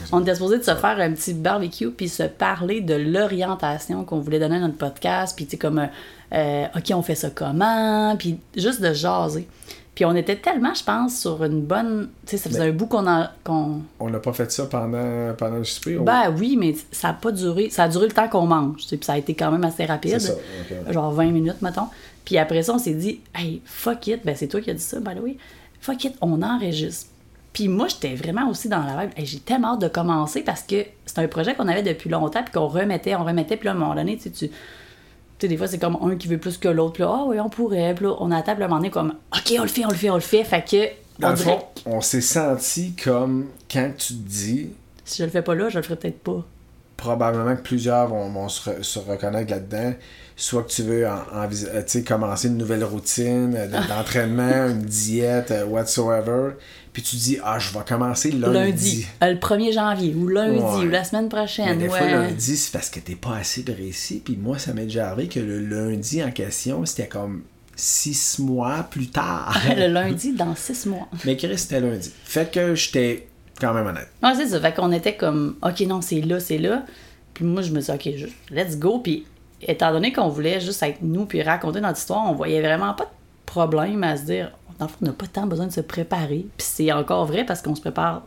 je- On était supposé de se faire un petit barbecue, puis se parler de l'orientation qu'on voulait donner à notre podcast, puis tu sais, comme, euh, euh, OK, on fait ça comment, puis juste de jaser. Puis on était tellement, je pense, sur une bonne. Tu sais, ça faisait un bout qu'on a. qu'on- On n'a pas fait ça pendant, pendant le souper. on- Ben oui, mais ça a pas duré. Ça a duré le temps qu'on mange. Puis ça a été quand même assez rapide. Ça, ok. Genre 20 minutes, mettons. Puis après ça, on s'est dit, hey, fuck it. Ben c'est toi qui as dit ça, by the way. Fuck it, on enregistre. Puis moi, j'étais vraiment aussi dans la vibe. Hey, j'ai tellement hâte de commencer parce que c'est un projet qu'on avait depuis longtemps, puis qu'on remettait, on remettait. Puis là, à un moment donné, tu sais, tu. Tu sais, des fois, c'est comme un qui veut plus que l'autre. Puis là, ah oui, on pourrait. Puis là, on a à table, à un moment donné, comme, OK, on le fait, on le fait, on le fait. Fait que, Dans on le fond, on s'est senti comme quand tu te dis, si je le fais pas là, je le ferai peut-être pas. Probablement que plusieurs vont, vont se, re- se reconnaître là-dedans. Soit que tu veux en, euh, commencer une nouvelle routine euh, de- d'entraînement, une diète, euh, whatsoever. Puis tu dis, ah, je vais commencer lundi. lundi, le 1er janvier, ou lundi, Ouais. ou la semaine Mais prochaine. des ouais. fois, lundi, c'est parce que t'es pas assez précis. Puis moi, ça m'est déjà arrivé que le lundi en question, c'était comme six mois plus tard. le lundi dans six mois. Mais Chris, c'était lundi. Fait que j'étais quand même honnête. Ouais, c'est ça. Fait qu'on était comme, OK, non, c'est là, c'est là. Puis moi, je me dit, OK, je- let's go. Puis étant donné qu'on voulait juste être nous puis raconter notre histoire, on voyait vraiment pas de problème à se dire, dans on n'a pas tant besoin de se préparer. Puis c'est encore vrai parce qu'on se prépare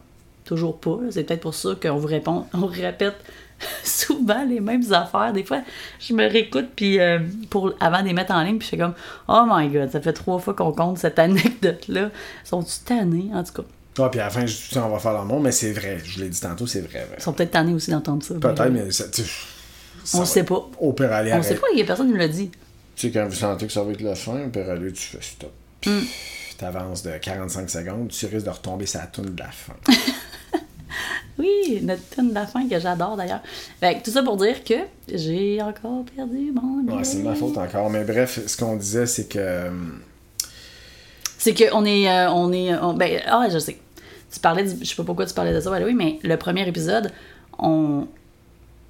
toujours pas. C'est peut-être pour ça qu'on vous répond, on répète souvent les mêmes affaires. Des fois, je me réécoute puis euh, pour avant de les mettre en ligne, puis je fais comme Oh my god, ça fait trois fois qu'on compte cette anecdote-là. Sont-tu tannés, en tout cas? Ah, puis à la fin, je dis, on va faire l'amour, mais c'est vrai. Je l'ai dit tantôt, c'est vrai. Ils sont peut-être tannés aussi d'entendre ça. Peut-être, mais ça, tu- ça On va sait pas. Au pire, aller On sait pas, il y a personne qui me l'a dit. Tu sais, quand vous sentez que ça va être la fin, au pire, aller, tu fais stop. Puis, Hmm. t'avances de 45 secondes, tu risques de retomber sur la toune de la fin. Oui, notre tune de la fin que j'adore d'ailleurs. Fait que tout ça pour dire que j'ai encore perdu mon Ouais, c'est ma faute encore. Mais bref, ce qu'on disait, c'est que. euh, C'est qu'on est. euh, on est on- ben, ah, je sais. Tu parlais, du- je sais pas pourquoi tu parlais de ça, way, mais le premier épisode, on,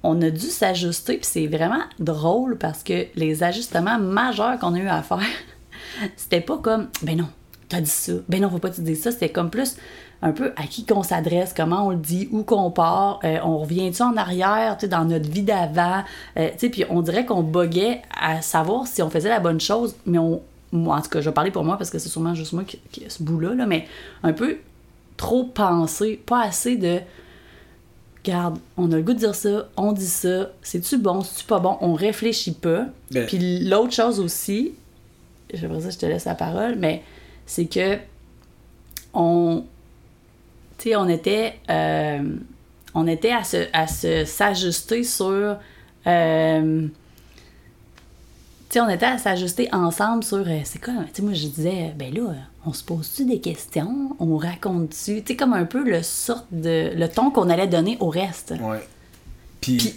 on a dû s'ajuster, puis c'est vraiment drôle parce que les ajustements majeurs qu'on a eu à faire, c'était pas comme, ben non, t'as dit ça, ben non, faut pas te dire ça, c'était comme plus un peu à qui qu'on s'adresse, comment on le dit, où qu'on part, euh, on revient-tu en arrière, tu sais, dans notre vie d'avant, euh, tu sais, puis on dirait qu'on boguait à savoir si on faisait la bonne chose, mais on, moi, en tout cas, je vais parler pour moi parce que c'est sûrement juste moi qui, qui ce bout-là, là, mais un peu trop penser, pas assez de Regarde, on a le goût de dire ça, on dit ça, c'est-tu bon, c'est-tu pas bon, on réfléchit pas. Ben- Puis l'autre chose aussi, j'aimerais ça, je te laisse la parole, mais c'est que on, tu sais, on était, euh, on était à se, à se s'ajuster sur, euh, sais, on était à s'ajuster ensemble sur, euh, c'est quoi, tu sais, moi je disais, ben là, on se pose-tu des questions, on raconte-tu, tu sais, comme un peu le sort de, le ton qu'on allait donner au reste. Ouais. Puis. Puis,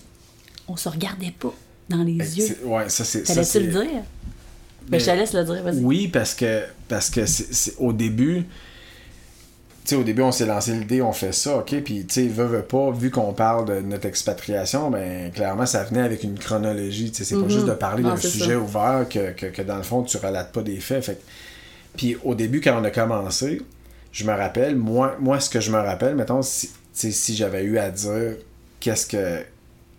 on se regardait pas dans les ben, yeux. ouais, ça, c'est. ça, T'allais-tu le dire? Mais- Ben, je te laisse le dire, vas-y. Oui, parce que, parce que c'est, c'est- au début, au début, on s'est lancé l'idée, on fait ça, OK? Puis, tu sais, veut, veut pas, vu qu'on parle de notre expatriation, ben, clairement, ça venait avec une chronologie, tu sais, c'est pas Mhm. juste de parler d'un sujet ça. ouvert que, que, que, dans le fond, tu relates pas des faits. Fait Puis, au début, quand on a commencé, je me rappelle, moi, moi ce que je me rappelle, mettons, si, si j'avais eu à dire qu'est-ce que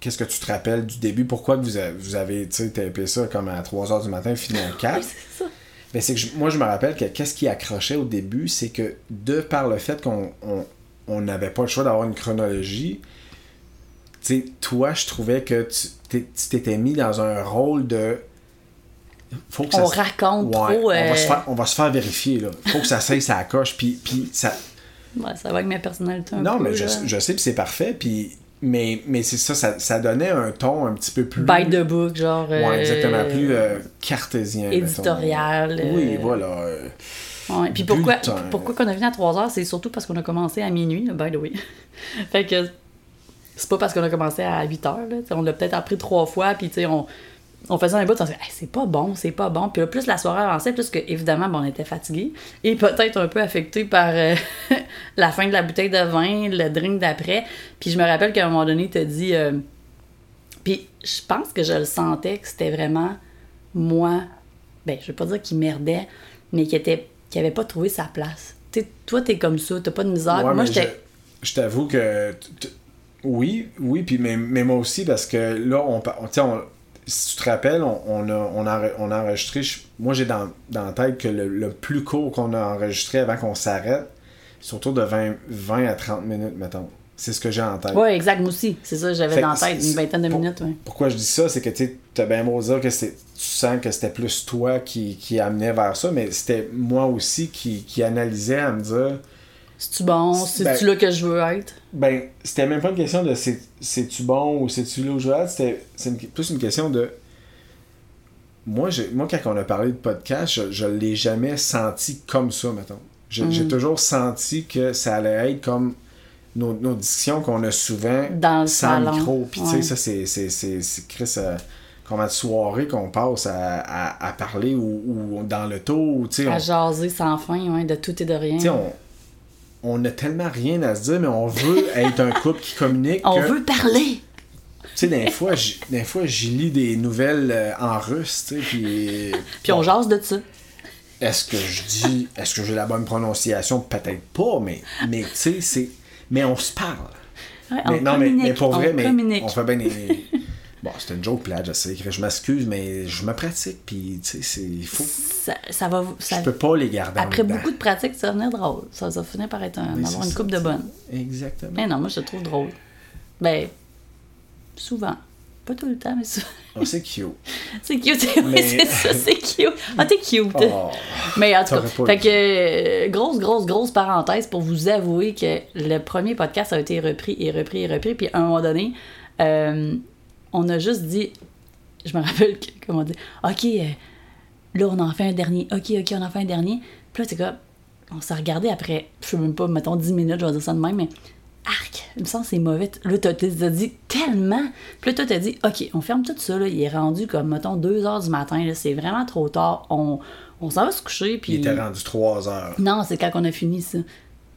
qu'est-ce que tu te rappelles du début, pourquoi que vous avez, vous avez tu sais, tapé ça comme à 3h du matin, fini à 4 Oui, ben, c'est que je- moi, je me rappelle que qu'est-ce qui accrochait au début, c'est que de par le fait qu'on on- on n'avait pas le choix d'avoir une chronologie, tu toi, je trouvais que tu t'étais mis dans un rôle de. Faut que On se- raconte Ouais, trop, On, va euh, se faire, on va se faire vérifier, là. Faut que ça coche, puis, puis ça. Ouais, ça va avec ma personnalité un Non, peu, mais je, je sais, puis c'est parfait, puis. Mais, mais c'est ça, ça, ça donnait un ton un petit peu plus. By the book, genre... Ouais, euh, exactement, plus euh, cartésien. éditorial, euh, Oui, voilà. euh, Ouais, Puis pourquoi, pourquoi qu'on a fini à 3 heures, c'est surtout parce qu'on a commencé à minuit, by the way. fait que c'est pas parce qu'on a commencé à 8 heures, là. On l'a peut-être appris trois fois, puis tu sais, on, on faisait un bout, on se disait, Hey, c'est pas bon, c'est pas bon. Puis là, plus la soirée avançait, plus que, évidemment, bon, on était fatigués et peut-être un peu affectés par euh, la fin de la bouteille de vin, le drink d'après. Puis je me rappelle qu'à un moment donné, t'as dit. euh, puis je pense que je le sentais que c'était vraiment moi, ben je veux pas dire qu'il merdait, mais qui était qui avait pas trouvé sa place. Tu sais, toi t'es comme ça, t'as pas de misère. Ouais, moi j'étais je, t'avoue que. Oui, oui, puis mais, mais moi aussi, parce que là, on, tu on- si tu te rappelles, on, on a, on, a, on a enregistré. je- moi, j'ai dans, dans la tête que le, le plus court qu'on a enregistré avant qu'on s'arrête, c'est autour de 20, 20 à 30 minutes, mettons. C'est ce que j'ai en tête. Ouais, exact, moi aussi. C'est ça, j'avais dans la tête une vingtaine de pour- minutes, ouais. Pourquoi je dis ça, c'est que tu as bien beau dire que c'est- tu sens que c'était plus toi qui, qui amenait vers ça, mais c'était moi aussi qui, qui analysais à me dire. C'est-tu bon? C'est- C'est-tu ben- là que je veux être? Ben, c'était même pas une question de c'est- c'est-tu bon ou c'est-tu là c'était c'est plus une question de. Moi, moi, quand on a parlé de podcast, je, je l'ai jamais senti comme ça, mettons. J'ai Mm. j'ai toujours senti que ça allait être comme nos, nos discussions qu'on a souvent Dans le sans salon. micro. Puis, tu sais, ça, c'est- Chris. euh, combien de soirées qu'on passe à, à- à parler ou, ou dans le taux, ou, on- À jaser sans fin, ouais, de tout et de rien. on, on a tellement rien à se dire, mais on veut être un couple qui communique. On que- veut parler! Tu sais, des fois, j'y lis des nouvelles euh, en russe, tu sais, puis... Puis on jase de ça. Est-ce que je dis... Est-ce que j'ai la bonne prononciation? Peut-être pas, mais, mais tu sais, c'est... Mais on se parle. Ouais, Mais, on non, mais, mais pour vrai, on mais communique. on fait bien des. Bon, c'était une joke plate, je sais. Je m'excuse, mais je me pratique, puis tu sais, c'est. Il faut. Ça, ça va... Ça... Je peux pas les garder Après beaucoup de pratique, ça va venir drôle. Ça va finir par être un, Mais avoir c'est une coupe de c'est- bonne. Exactement. Mais non, moi, je le trouve drôle. Ben, souvent. Pas tout le temps, mais souvent. Oh, c'est cute. C'est cute, oui, Mais- c'est ça, c'est cute. Ah, t'es cute. Oh. Mais en tout cas, fait que, euh, grosse, grosse, grosse parenthèse pour vous avouer que le premier podcast a été repris et repris et repris. Puis à un moment donné, euh, on a juste dit, je me rappelle comment on dit, OK, euh, là, on en fait un dernier. OK, OK, on en fait un dernier. Puis là, c'est comme, on s'est regardé après, je sais même pas, mettons 10 minutes, je vais dire ça de même, mais arc, il me semble c'est mauvais. Là, t'as t'as dit tellement. Puis là, toi, t'as dit, OK, on ferme tout ça, là. Il est rendu comme, mettons, 2 heures du matin. C'est vraiment trop tard. On, on s'en va se coucher, puis. Il était rendu 3 heures. Non, c'est quand on a fini ça.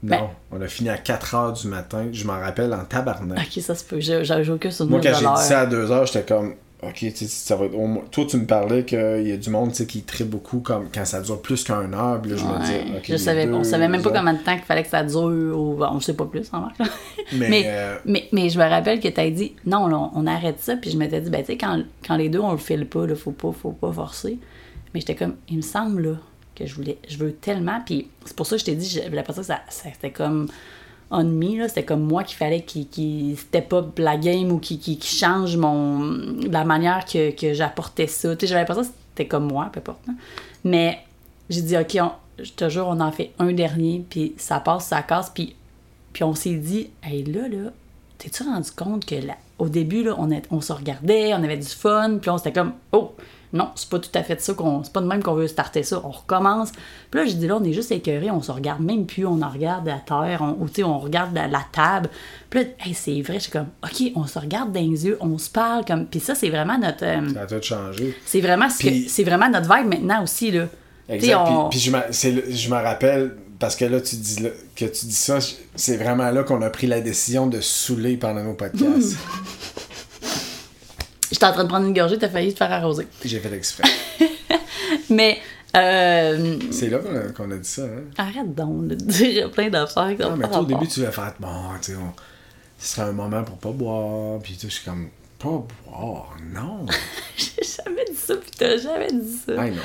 Non, Ben- on a fini à 4 heures du matin. Je m'en rappelle en tabarnak. Ok, ça se peut. J'ai aucun souvenir Moi, quand j'ai dit ça à 2 heures, j'étais comme, ok, tu sais, ça va être Toi, tu me parlais qu'il y a du monde tu qui trie beaucoup comme quand ça dure plus qu'un heure. Puis là, je me Ouais, disais, ok. je il savais, on deux savait même pas heures. combien de temps qu'il fallait que ça dure, ou bon, je sais pas plus, en marche. Mais, Mais, euh, mais, mais je me rappelle que t'as dit, non, là, on arrête ça, puis je m'étais dit, ben, tu sais, quand, quand les deux, on le file pas, là, faut pas, faut pas forcer. Mais j'étais comme, il me semble, là, que je voulais, je veux tellement, puis c'est pour ça que je t'ai dit, j'avais l'impression que ça, ça- c'était comme on me, là, c'était comme moi qu'il fallait qu'il qu'il step up la game ou qu'il- qu'il change mon, la manière que, que j'apportais ça. Tu sais, j'avais l'impression que c'était comme moi, peu importe. Mais j'ai dit, OK, on- je te jure, on en fait un dernier, puis ça passe, ça casse, puis, puis on s'est dit, hey, là, là, t'es-tu rendu compte que là, au début, là, on, est- on se regardait, on avait du fun, puis on s'était comme, oh, non, c'est pas tout à fait ça qu'on. C'est pas de même qu'on veut starter ça. On recommence. Puis là, j'ai dit là, on est juste écœurés, on se regarde même plus, on en regarde la terre, on, ou tu sais, on regarde la, la table. Puis là, hey, c'est vrai, je suis comme, OK, on se regarde dans les yeux, on se parle comme. Puis ça, c'est vraiment notre. euh, ça a tout changé. c'est vraiment ce que- Puis- c'est vraiment notre vibe maintenant aussi, là. Exact. on- Puis, puis je me rappelle, parce que là, tu dis là- que tu dis ça, c'est vraiment là qu'on a pris la décision de saouler pendant nos podcasts. J'étais en train de prendre une gorgée, t'as failli te faire arroser. J'ai fait exprès. Mais, euh, c'est là qu'on a, dit ça, hein? arrête donc de dire plein d'affaires. Non, mais toi, au début, tu vas faire, bon, tu sais, on- ce serait un moment pour pas boire. Puis tu sais, je suis comme, pas boire, non. J'ai jamais dit ça, puis t'as jamais dit ça. Hey, non.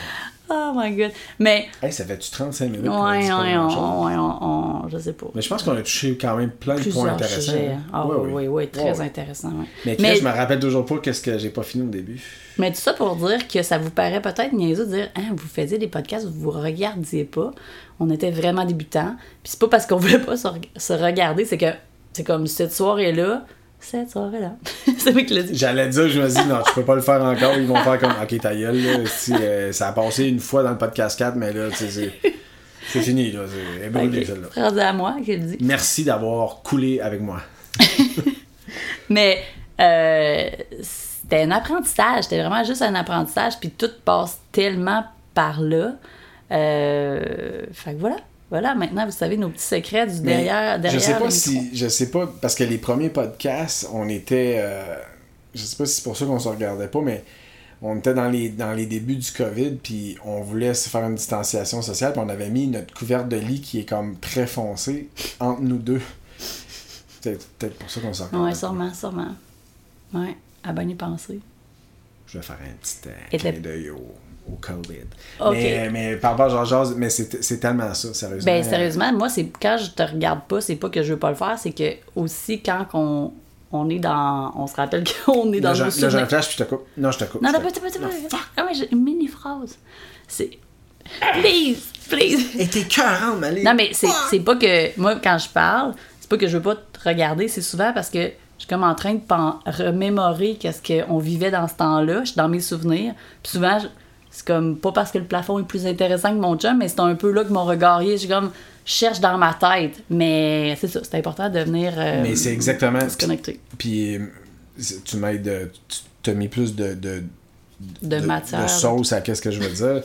Oh my god. Mais, Hey, ça fait-tu 35 minutes ouais, ouais, dit on, ouais, on- on- je sais pas. Mais je pense qu'on a touché quand même plein de points intéressants. hein. Ah Ouais, oui, oui, oui, très Ouais, ouais. intéressant. ouais. Mais, Mais, je me rappelle toujours pas qu'est-ce que j'ai pas fini au début. mais tout ça pour dire que ça vous paraît peut-être niaiseux de dire hein, vous faisiez des podcasts, vous vous regardiez pas. On était vraiment débutants. Puis c'est pas parce qu'on voulait pas se regarder, c'est que c'est comme cette soirée-là. Cette soirée-là. c'est moi qui l'ai dit. J'allais dire, je me dis, non, tu peux pas le faire encore. Ils vont faire comme, ok, ta gueule, là. Si, euh, ça a passé une fois dans le podcast 4, mais là, tu sais, c'est, c'est fini, là. C'est Ok, celle-là. à moi qui le dit. Merci d'avoir coulé avec moi. Mais euh, c'était un apprentissage, c'était vraiment juste un apprentissage, puis tout passe tellement par là. Euh, fait que voilà. Voilà, maintenant vous savez nos petits secrets du derrière, derrière je sais pas si, je sais pas, parce que les premiers podcasts, on était, euh, je sais pas si c'est pour ça qu'on se regardait pas, mais on était dans les, dans les débuts du COVID, puis on voulait se faire une distanciation sociale, puis on avait mis notre couverte de lit qui est comme très foncé entre nous deux. C'est peut-être pour ça qu'on s'en regardait Ouais, sûrement, sûrement. Ouais, à bonne y penser. Je vais faire un petit euh, clin d'œil au, au COVID. Mais, mais par rapport à Jean-Jazz, mais c'est tellement ça, sérieusement. Ben sérieusement, moi c'est quand je te regarde pas, c'est pas que je veux pas le faire, c'est que aussi quand on, on est dans. On se rappelle qu'on est dans nos là, j'ai un flash, puis je te coupe. Non, je te coupe. Non, je non, pas, pas, pas! Ah ouais, j'ai une mini phrase. C'est. Please, please. Et t'es cœurant, Malé. Non, mais c'est c'est pas que. Moi, quand je parle, c'est pas que je veux pas te regarder, c'est souvent parce que je suis comme en train de remémorer qu'est-ce qu'on vivait dans ce temps-là. Je suis dans mes souvenirs. Puis souvent, je- c'est comme. Pas parce que le plafond est plus intéressant que mon chum, mais c'est un peu là que mon regard est. Je suis comme. Je cherche dans ma tête. Mais c'est ça, c'est important de venir. euh, Mais c'est exactement. se connecter. Puis tu m'aides. euh, Tu t'as mis plus de. de De matière. de sauce à qu'est-ce que je veux dire.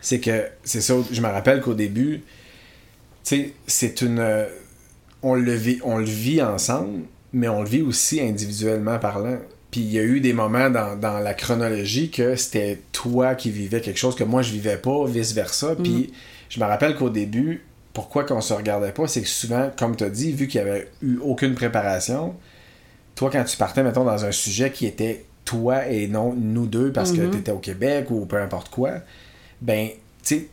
C'est que, c'est ça, je me rappelle qu'au début, tu sais, c'est une. euh, On le, vit, on le vit ensemble, mais on le vit aussi individuellement parlant. Puis il y a eu des moments dans, dans la chronologie que c'était toi qui vivais quelque chose que moi je vivais pas, vice-versa. Puis je me rappelle qu'au début, pourquoi qu'on se regardait pas, c'est que souvent, comme tu as dit, vu qu'il n'y avait eu aucune préparation, toi, quand tu partais, mettons, dans un sujet qui était toi et non nous deux parce que tu étais au Québec ou peu importe quoi, ben, tu sais,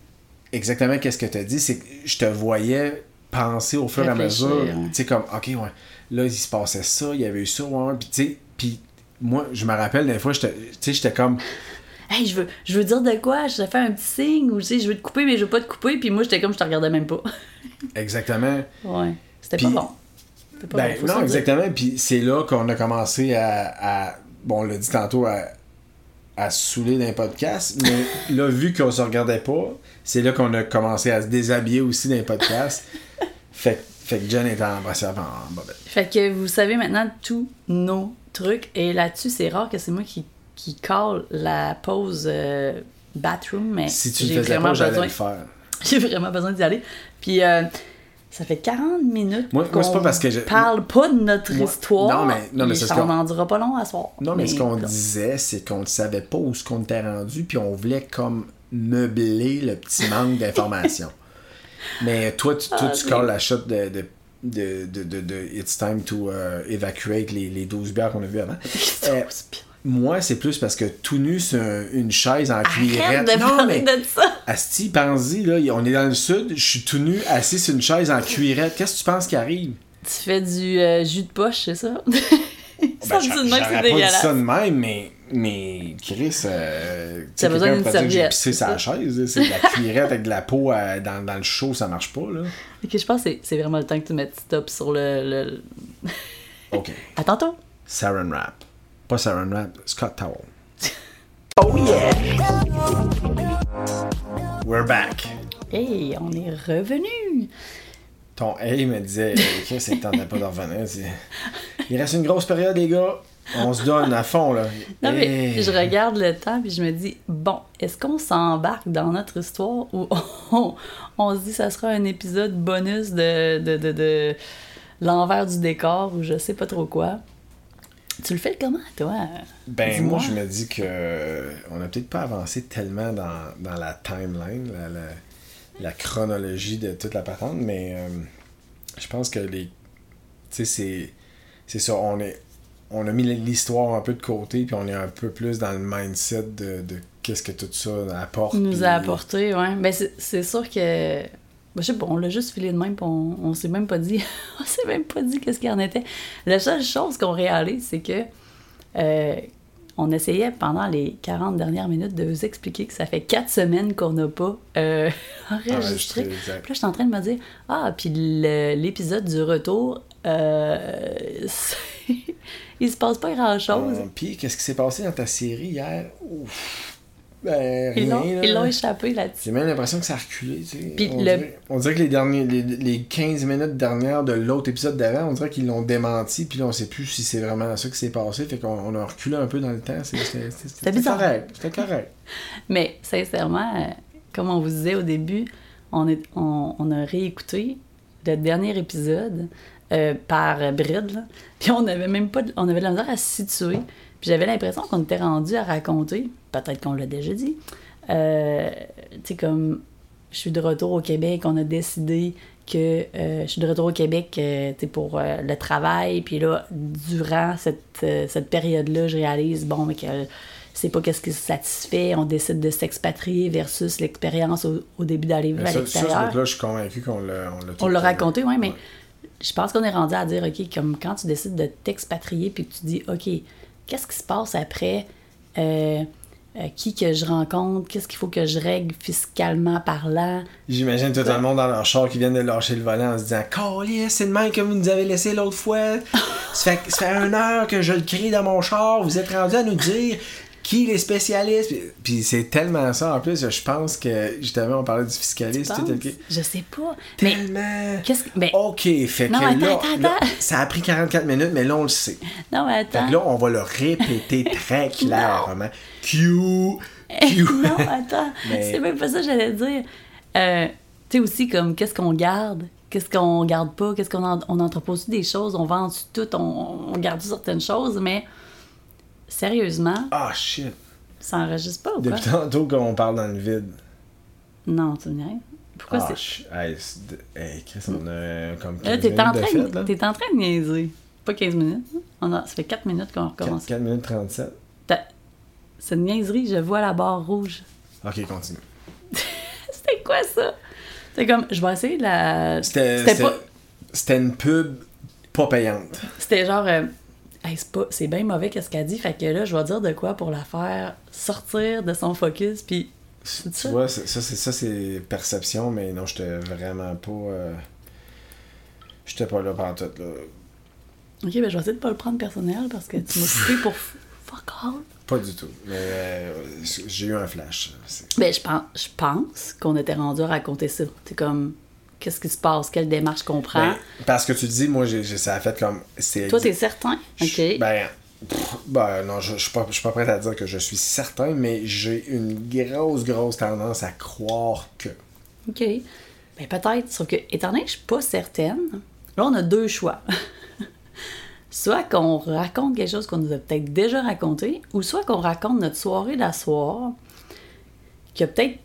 exactement qu'est-ce que tu as dit, c'est que je te voyais penser au fur et à mesure, tu sais, comme, ok, ouais, là, il se passait ça, il y avait eu ça, ouais, puis tu sais, puis moi, je me rappelle, des fois, j'étais- tu sais, j'étais comme, Hey, je veux, je veux dire de quoi? Je te fais un petit signe ou tu sais, je veux te couper, mais je veux pas te couper. Puis moi, j'étais comme, je te regardais même pas. exactement, ouais. C'était pas bon. C'était pas Ben, bon, non, exactement. Puis c'est là qu'on a commencé à, à- Bon, on l'a dit tantôt, à, à se saouler d'un podcast. Mais là, vu qu'on se regardait pas, c'est là qu'on a commencé à se déshabiller aussi d'un podcast. fait, fait que Jen était en brassière en bobette. Fait que vous savez maintenant tous nos trucs. Et là-dessus, c'est rare que c'est moi qui, qui call la pause euh, bathroom, mais Si tu le j'ai faisais vraiment besoin. le faire. J'ai vraiment besoin d'y aller. Puis euh, ça fait 40 minutes Moi- qu'on pas parce que je- parle pas de notre Moi- histoire. non, mais- non, mais c'est on qu'on- n'en dira pas long à soir. Non, mais ce qu'on disait, c'est qu'on ne savait pas où ce qu'on était rendu, puis on voulait comme meubler le petit manque d'informations. mais toi, tu, toi, Ah, tu oui. la shot de, de, de, de, de- de It's time to uh, evacuate les, les 12 bières qu'on a vues avant. Euh, moi, c'est plus parce que tout nu sur un- une chaise en cuirette. de non, mais de ça. Asti, pense-y, là, on est dans le sud, je suis tout nu, assis sur une chaise en cuirette. Qu'est-ce que tu penses qui arrive? Tu fais du euh, jus de poche, c'est ça? ça Ben, me dit de même, c'est pas dit dégueulasse. ça de même, mais, mais Chris, euh, tu besoin d'une dire, j'ai serviette, pissé sa ça. chaise, c'est de la cuirette avec de la peau euh, dans, dans le chaud, ça marche pas, là. Ok, je pense que c'est- vraiment le temps que tu mettes stop sur le. le... OK. À tantôt! Saran wrap. Pas saran wrap, Scott Towel. Oh yeah! We're back. Hey, on est revenu! Ton hey me disait, Chris, c'est temps pas de revenir. Il reste une grosse période, les gars. On se donne à fond, là. Non, mais Hey. je regarde le temps puis je me dis, bon, est-ce qu'on s'embarque dans notre histoire ou on, on se dit ça sera un épisode bonus de, de, de, de l'envers du décor ou je sais pas trop quoi? Tu le fais comment, toi? Ben, moi, je me dis que euh, on n'a peut-être pas avancé tellement dans, dans la timeline, la, la, la chronologie de toute la patente, mais euh, je pense que les. Tu sais, c'est. C'est ça, on est. On a mis l'histoire un peu de côté, puis on est un peu plus dans le mindset de, de qu'est-ce que tout ça apporte. nous a apporté, ouais. Ben, c'est- sûr que. ben, je sais pas, on l'a juste filé de même, puis on, on s'est même pas dit. on s'est même pas dit qu'est-ce qu'il en était. La seule chose qu'on réalise, c'est que. euh, on essayait pendant les 40 dernières minutes de vous expliquer que ça fait 4 semaines qu'on n'a pas euh, enregistré. Puis là, je suis en train de me dire Ah, puis l'épisode du retour, euh, il se passe pas grand-chose. Euh, Puis, qu'est-ce qui s'est passé dans ta série hier? Ouf. Ben, Ils rien, l'ont là. ils l'ont échappé là-dessus. J'ai même l'impression que ça a reculé, tu sais. Puis on, le- dirait, on dirait que les, derniers, les, les 15 minutes dernières de l'autre épisode d'avant, on dirait qu'ils l'ont démenti, puis là, on sait plus si c'est vraiment ça qui s'est passé, fait qu'on on a reculé un peu dans le temps. c'est- C'était c'était bizarre. correct. C'était correct. Mais sincèrement, euh, comme on vous disait au début, on, est, on, on a réécouté le dernier épisode euh, par bride, là. puis on avait même pas, de- on avait de la misère à se situer. Puis j'avais l'impression qu'on était rendu à raconter, peut-être qu'on l'a déjà dit, euh, tu sais comme je suis de retour au Québec, on a décidé que euh, je suis de retour au Québec euh, pour euh, le travail, puis là, durant cette, cette période-là, je réalise, bon, mais que c'est pas qu'est-ce qui se satisfait, on décide de s'expatrier versus l'expérience au, au début d'aller à ça, ça, l'extérieur. ce là je suis convaincu qu'on l'a on l'a raconté, oui, mais je pense qu'on est rendu à dire, OK, comme quand tu décides de t'expatrier, puis que tu dis, OK, qu'est-ce qui se passe après? Euh, euh, qui que je rencontre? Qu'est-ce qu'il faut que je règle fiscalement parlant? J'imagine tout le monde dans leur char qui viennent de lâcher le volant en se disant Calice, c'est le même que vous nous avez laissé l'autre fois. Ça fait, ça fait une heure que je le crie dans mon char. Vous êtes rendu à nous dire qui les spécialistes? Puis, c'est tellement ça en plus. Je pense que justement, on parlait du fiscaliste. Tu tout Je sais pas. Mais Tellement. qu'est-ce que. Ben, Ok, fait Non, que attends, là, attends, là, attends. ça a pris 44 minutes, mais là, on le sait. non, mais Fait attends. que là, on va le répéter très clairement. Q, Q. non, attends. Mais- C'est même pas ça que j'allais dire. Euh, tu sais aussi, comme, qu'est-ce qu'on garde? Qu'est-ce qu'on garde pas? Qu'est-ce qu'on en- on entrepose des choses? On vend tout? On, on garde certaines choses? Mais sérieusement, Ah, shit. ça enregistre pas ou quoi? Depuis tantôt qu'on parle dans le vide. Non, tu me. Pourquoi Ah, c'est. je- hey, hey, Chris, on a comme 15 Là, t'es en, minutes de train de, fête, là. t'es en train de niaiser. Pas 15 minutes. On a, ça fait 4 minutes qu'on 4, recommence. minutes 37. T'as- C'est une niaiserie, je vois la barre rouge. Ok, continue. C'était quoi ça? C'est comme, je vais essayer de la. C'était C'était c'était- pas. c'était une pub pas payante. C'était genre. euh, Hey, c'est c'est bien mauvais qu'est-ce qu'elle dit, fait que là, je vais dire de quoi pour la faire sortir de son focus, puis. Tu ça? vois, c'est- ça, c'est ça, c'est perception, mais non, j'étais vraiment pas. euh, J'étais pas là pendant tout, là. Ok, ben je vais essayer de pas le prendre personnel parce que tu m'as coupé pour fuck all. Pas du tout. Mais euh, j'ai eu un flash. C'est- Ben, je pense, je pense qu'on était rendu à raconter ça. C'est comme, qu'est-ce qui se passe, quelle démarche qu'on prend. Ben, parce que tu dis, moi, j'ai, ça a fait comme. Toi, t'es certain? Ok. Ben, pff, ben, non, je, je suis pas, je suis pas prêt à dire que je suis certain, mais j'ai une grosse, grosse tendance à croire que. OK. Ben peut-être, sauf que, étant donné que je suis pas certaine, là, on a deux choix. soit qu'on raconte quelque chose qu'on nous a peut-être déjà raconté, ou soit qu'on raconte notre soirée d'asseoir, qui a peut-être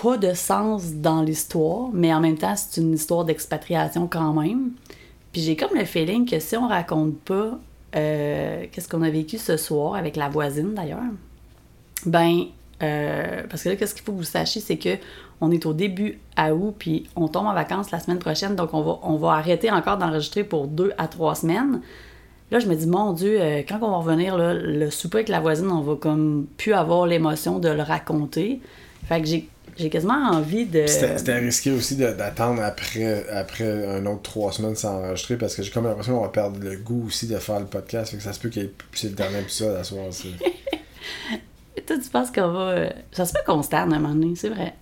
pas de sens dans l'histoire, mais en même temps, c'est une histoire d'expatriation quand même. Puis j'ai comme le feeling que si on raconte pas euh, qu'est-ce qu'on a vécu ce soir avec la voisine d'ailleurs, ben, euh, parce que là, qu'est-ce qu'il faut que vous sachiez, c'est que on est au début à août, puis on tombe en vacances la semaine prochaine, donc on va, on va arrêter encore d'enregistrer pour deux à trois semaines. Là, je me dis, mon Dieu, euh, quand on va revenir, là, le souper avec la voisine, on va comme plus avoir l'émotion de le raconter. Fait que j'ai, j'ai quasiment envie de... C'était, risqué aussi d'attendre après, après un autre trois semaines sans enregistrer parce que j'ai comme l'impression qu'on va perdre le goût aussi de faire le podcast. Fait que ça se peut qu'il y ait c'est le dernier épisode à soir. c'est- Toi, tu penses qu'on va... euh, Ça se peut qu'on se tanne à un moment donné, c'est vrai.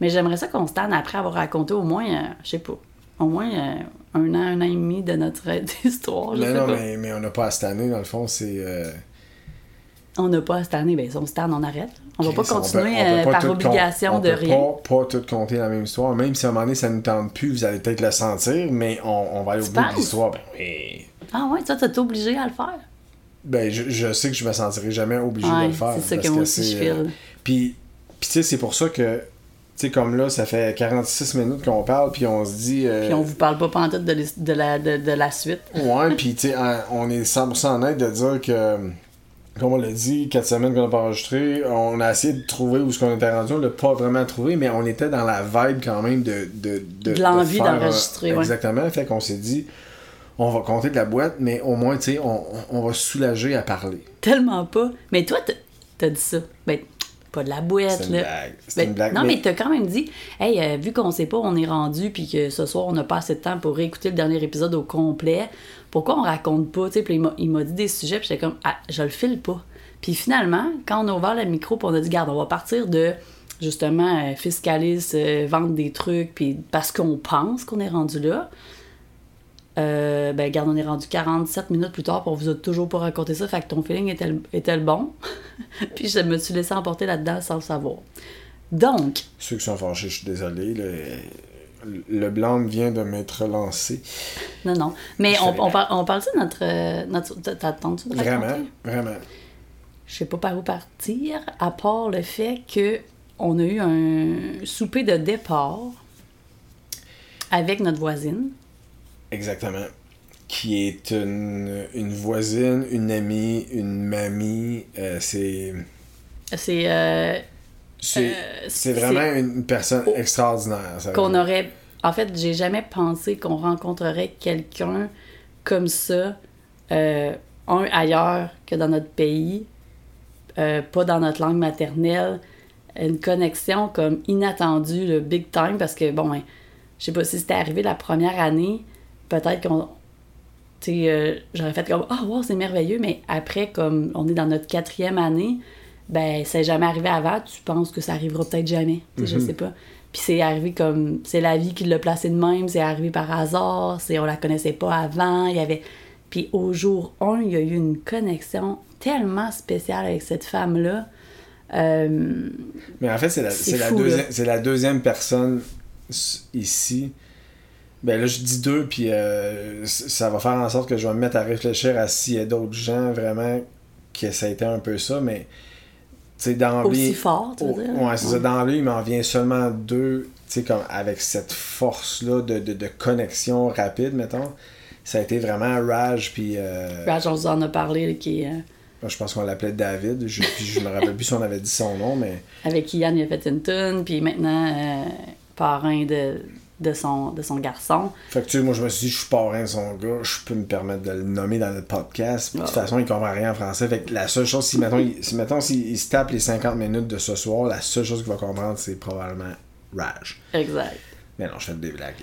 Mais j'aimerais ça qu'on se tanne après avoir raconté au moins, euh, je sais pas, au moins euh, un an, un an et demi de notre histoire, non, pas. mais, mais on n'a pas à année, dans le fond, c'est. euh, On n'a pas à se tanner, ben si on se tanne, on arrête. On va pas on continuer peut- on peut euh, pas par obligation on de peut rien. Pas, pas tout compter la même histoire. Même si à un moment donné, ça ne nous tente plus, vous allez peut-être le sentir, mais on, va aller au Tu bout de l'histoire. Ben, oui. Ah ouais, ça, t'es obligé à le faire. Ben, je, je sais que je me sentirai jamais obligé Ouais, de le faire. c'est ça que moi aussi, je euh, file. Puis, puis tu sais, c'est pour ça que, tu sais, comme là, ça fait 46 minutes qu'on parle, puis on se dit. euh, Puis on vous parle pas pantoute de, de, la, de, de la suite. Ouais, puis tu sais, en- on est 100% honnête de dire que, comme on l'a dit, 4 semaines qu'on n'a pas enregistré, on a essayé de trouver où ce qu'on était rendu, on l'a pas vraiment trouvé, mais on était dans la vibe quand même de... De, De l'envie un- d'enregistrer, ouais. Exactement, fait qu'on s'est dit, on va compter de la boîte, mais au moins, tu sais, on, on va soulager à parler. Tellement pas. Mais toi, t'as dit ça. Ben, pas de la boîte, C'est une là. blague. C'est une blague. non, mais, t'as quand même dit, hey, euh, vu qu'on sait pas où on est rendu, puis que ce soir, on n'a pas assez de temps pour réécouter le dernier épisode au complet, pourquoi on raconte pas, tu sais, puis il m'a dit des sujets, puis j'étais comme, ah, je le file pas. Puis finalement, quand on a ouvert le micro, puis on a dit, garde, on va partir de, justement, euh, fiscaliste, euh, vendre des trucs, puis parce qu'on pense qu'on est rendu là, euh, ben, garde, on est rendu 47 minutes plus tard, puis on vous a toujours pas raconté ça, fait que ton feeling était le, était le bon? puis je me suis laissé emporter là-dedans sans le savoir. Donc, Ceux qui sont fâchés, je suis désolé. Le, le blanc vient de m'être lancé. non, non. Mais on, on, par- on parle-tu de notre. euh, notre t'as- T'attends-tu de raconter? Vraiment, vraiment. Je sais pas par où partir, à part le fait que on a eu un souper de départ avec notre voisine. Exactement. Qui est une, une voisine, une amie, une mamie. euh, c'est. C'est euh, C'est Euh, c'est c'est- vraiment une personne extraordinaire. qu'on aurait. En fait, j'ai jamais pensé qu'on rencontrerait quelqu'un comme ça, euh, un ailleurs que dans notre pays, euh, pas dans notre langue maternelle, une connexion comme inattendue, le big time, parce que bon, hein, je sais pas si c'était arrivé la première année, peut-être qu'on. Tu sais, euh, j'aurais fait comme Ah, wow, c'est merveilleux, mais après, comme on est dans notre quatrième année, ben, c'est jamais arrivé avant, tu penses que ça arrivera peut-être jamais. Tu sais, Je sais pas. Puis c'est arrivé comme. C'est la vie qui l'a placé de même, c'est arrivé par hasard, c'est on la connaissait pas avant, il y avait. Puis au jour 1, il y a eu une connexion tellement spéciale avec cette femme-là. Euh, Mais en fait, c'est la, la, deuxième- c'est la deuxième personne ici. Ben là, je dis deux, puis euh, ça va faire en sorte que je vais me mettre à réfléchir à s'il y a d'autres gens vraiment que ça a été un peu ça, mais sais, dans lui. Aussi fort, tu veux Oh, dire? Ouais, c'est ça. Dans lui, il m'en vient seulement deux, tu sais, comme avec cette force-là de, de, de connexion rapide, mettons. Ça a été vraiment Raj, puis. euh, Raj, on vous en a parlé, qui, euh, moi, je pense qu'on l'appelait David. Je, puis je me rappelle plus si on avait dit son nom, mais. avec qui Yann il a fait une tune, puis maintenant, euh, parrain de, de, son, de son garçon. Fait que tu sais, moi, je me suis dit, je suis parrain de son gars, je peux me permettre de le nommer dans le podcast. Puis, De toute Ah. façon, il comprend rien en français. Fait que la seule chose, si mettons, il, si, mettons, il se tape les 50 minutes de ce soir, la seule chose qu'il va comprendre, c'est probablement Raj. Exact. Mais non, je fais des blagues.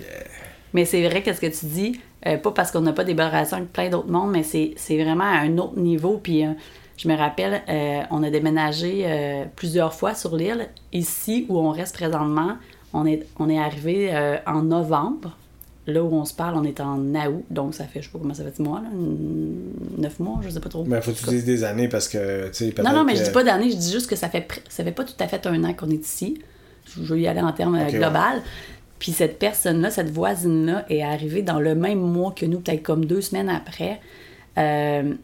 Mais c'est vrai qu'est-ce que tu dis, euh, pas parce qu'on n'a pas des bonnes relations avec plein d'autres mondes, mais c'est c'est vraiment à un autre niveau. Puis euh, je me rappelle, euh, on a déménagé plusieurs fois sur l'île. Ici, où on reste présentement, on est, on est arrivé euh, en novembre. Là où on se parle, on est en août, donc ça fait, je sais pas comment ça fait, 10 mois, là, n- neuf mois, je sais pas trop. Mais faut que tu dises des années parce que, tu sais, peut-être. Non, non, mais que- je dis pas d'année, je dis juste que ça fait, ça fait pas tout à fait un an qu'on est ici. Je veux y aller en termes euh, Ok, global. Puis cette personne-là, cette voisine-là, est arrivée dans le même mois que nous, peut-être comme deux semaines après. Euh,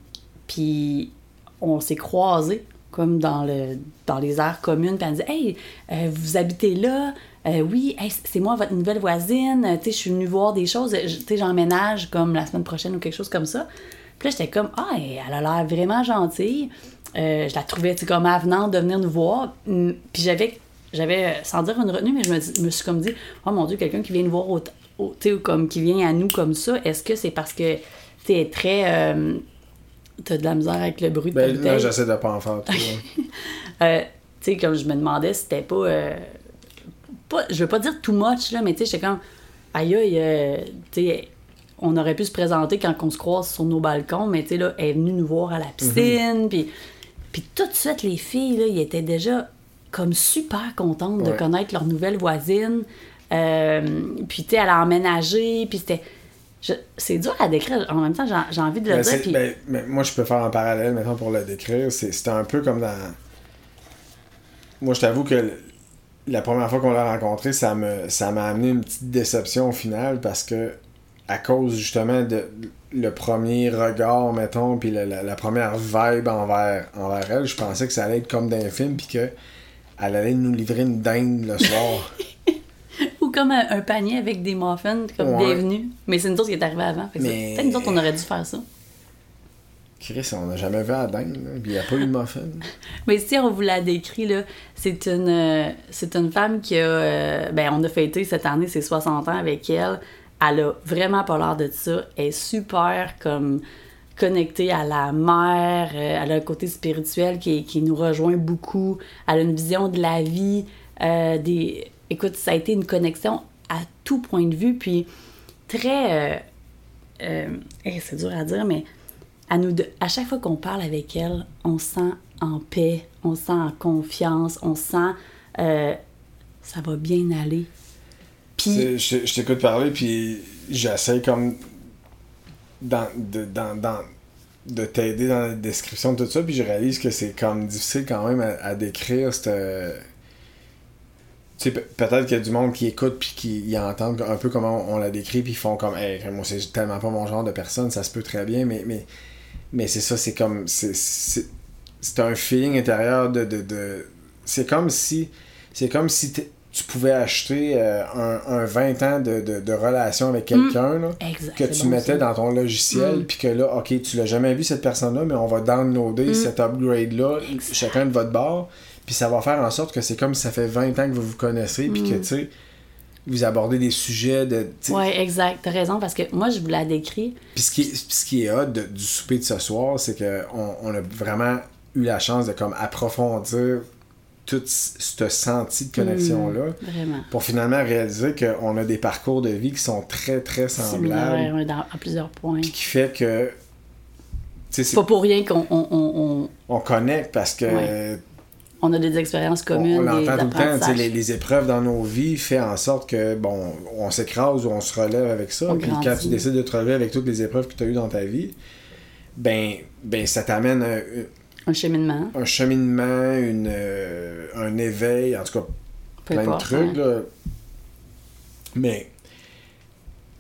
puis on s'est croisés comme dans, le, dans les aires communes. Puis elle dit Hey, euh, vous habitez là? Euh, Oui, hey, c'est moi, votre nouvelle voisine. Euh, Tu sais, je suis venue voir des choses. Je- Tu sais, j'emménage comme la semaine prochaine ou quelque chose comme ça. Puis là, j'étais comme Ah, elle a l'air vraiment gentille. Euh, je la trouvais tu sais, comme avenante de venir nous voir. Hum, Puis j'avais, j'avais, sans dire une retenue, mais je me, dis- me suis comme dit Oh mon Dieu, quelqu'un qui vient nous voir au, au- tu sais, ou comme qui vient à nous comme ça, est-ce que c'est parce que tu es très. euh, T'as de la misère avec le bruit de ta Ben, là, bouteille? j'essaie de pas en faire hein. Tu sais, comme je me demandais si c'était pas, pas. Je veux pas dire too much, là, mais tu sais, j'étais comme. Aïe, aïe, euh, tu sais, on aurait pu se présenter quand on se croise sur nos balcons, mais tu sais, là, elle est venue nous voir à la piscine, puis. Puis tout de suite, les filles, là, ils étaient déjà comme super contentes de connaître leur nouvelle voisine. Euh, puis, tu sais, elle a emménagé, puis c'était. C'est dur à décrire. En même temps, j'ai envie de le Ben, dire. puis- ben, mais moi, je peux faire un parallèle maintenant pour le décrire. C'est- C'était un peu comme dans. Moi, je t'avoue que la première fois qu'on l'a rencontré, ça me ça m'a amené une petite déception au final parce que, à cause justement de le premier regard, mettons, puis la, la- la première vibe envers, envers elle, je pensais que ça allait être comme dans un film, puis que elle allait nous livrer une dinde le soir. Ou comme un, un panier avec des muffins, comme Ouais. bienvenue. Mais c'est une autre qui est arrivée avant. Fait que ça- Mais- Peut-être nous autres, on aurait dû faire ça. Chris, on n'a jamais vu là, puis il n'y a pas eu de muffin. Mais si on vous l'a décrit, c'est une, euh, c'est une femme qui a. euh, ben, on a fêté cette année ses 60 ans avec elle. Elle a vraiment pas l'air de ça. Elle est super comme connectée à la mère. euh, elle a un côté spirituel qui, qui nous rejoint beaucoup. Elle a une vision de la vie. Écoute, ça a été une connexion à tout point de vue. Puis très. eh, c'est dur à dire, mais à, nous à chaque fois qu'on parle avec elle, on se sent en paix, on se sent en confiance, on se sent euh, ça va bien aller. Puis, Je, t'écoute parler, puis j'essaie comme dans, de, dans, dans- de t'aider dans la description de tout ça, puis je réalise que c'est comme difficile quand même à, décrire cette. Tu sais, pe- peut-être qu'il y a du monde qui écoute puis qui y entendent un peu comment on, la décrit, puis ils font comme, hey, moi c'est tellement pas mon genre de personne, ça se peut très bien, mais, mais c'est ça, c'est comme. C'est, un feeling intérieur de. de, de- c'est comme si. C'est comme si tu pouvais acheter euh, un, un 20 ans de, de, de relation avec quelqu'un, là, Exact, que tu bon, mettais ça. dans ton logiciel, Mm. puis que là, ok, tu l'as jamais vu cette personne-là, mais on va downloader cet upgrade-là, chacun de votre bord, puis ça va faire en sorte que c'est comme si ça fait 20 ans que vous vous connaissez, puis que, Mm. tu sais, vous abordez des sujets de... ouais, exact, t'as raison, parce que moi, je vous la décrit. Puis ce qui est, ce qui est hot de- du souper de ce soir, c'est qu'on on a vraiment eu la chance de comme approfondir tout ce senti de connexion-là. Mm, vraiment. Pour finalement réaliser qu'on a des parcours de vie qui sont très très semblables. Dans- à plusieurs points. Puis qui fait que. C'est- Pas pour rien qu'on on, on, on- on connecte parce que. Ouais. On a des expériences On, communes, on des l'entend tout le temps, les, les épreuves dans nos vies fait en sorte que, bon, on s'écrase ou on se relève avec ça. On Puis quand tu décides de te relever avec toutes les épreuves que tu as eues dans ta vie, ben, ben ça t'amène un, Un cheminement, un cheminement, une, euh, un éveil, en tout cas, peu plein importe. de trucs. hein. Là. Mais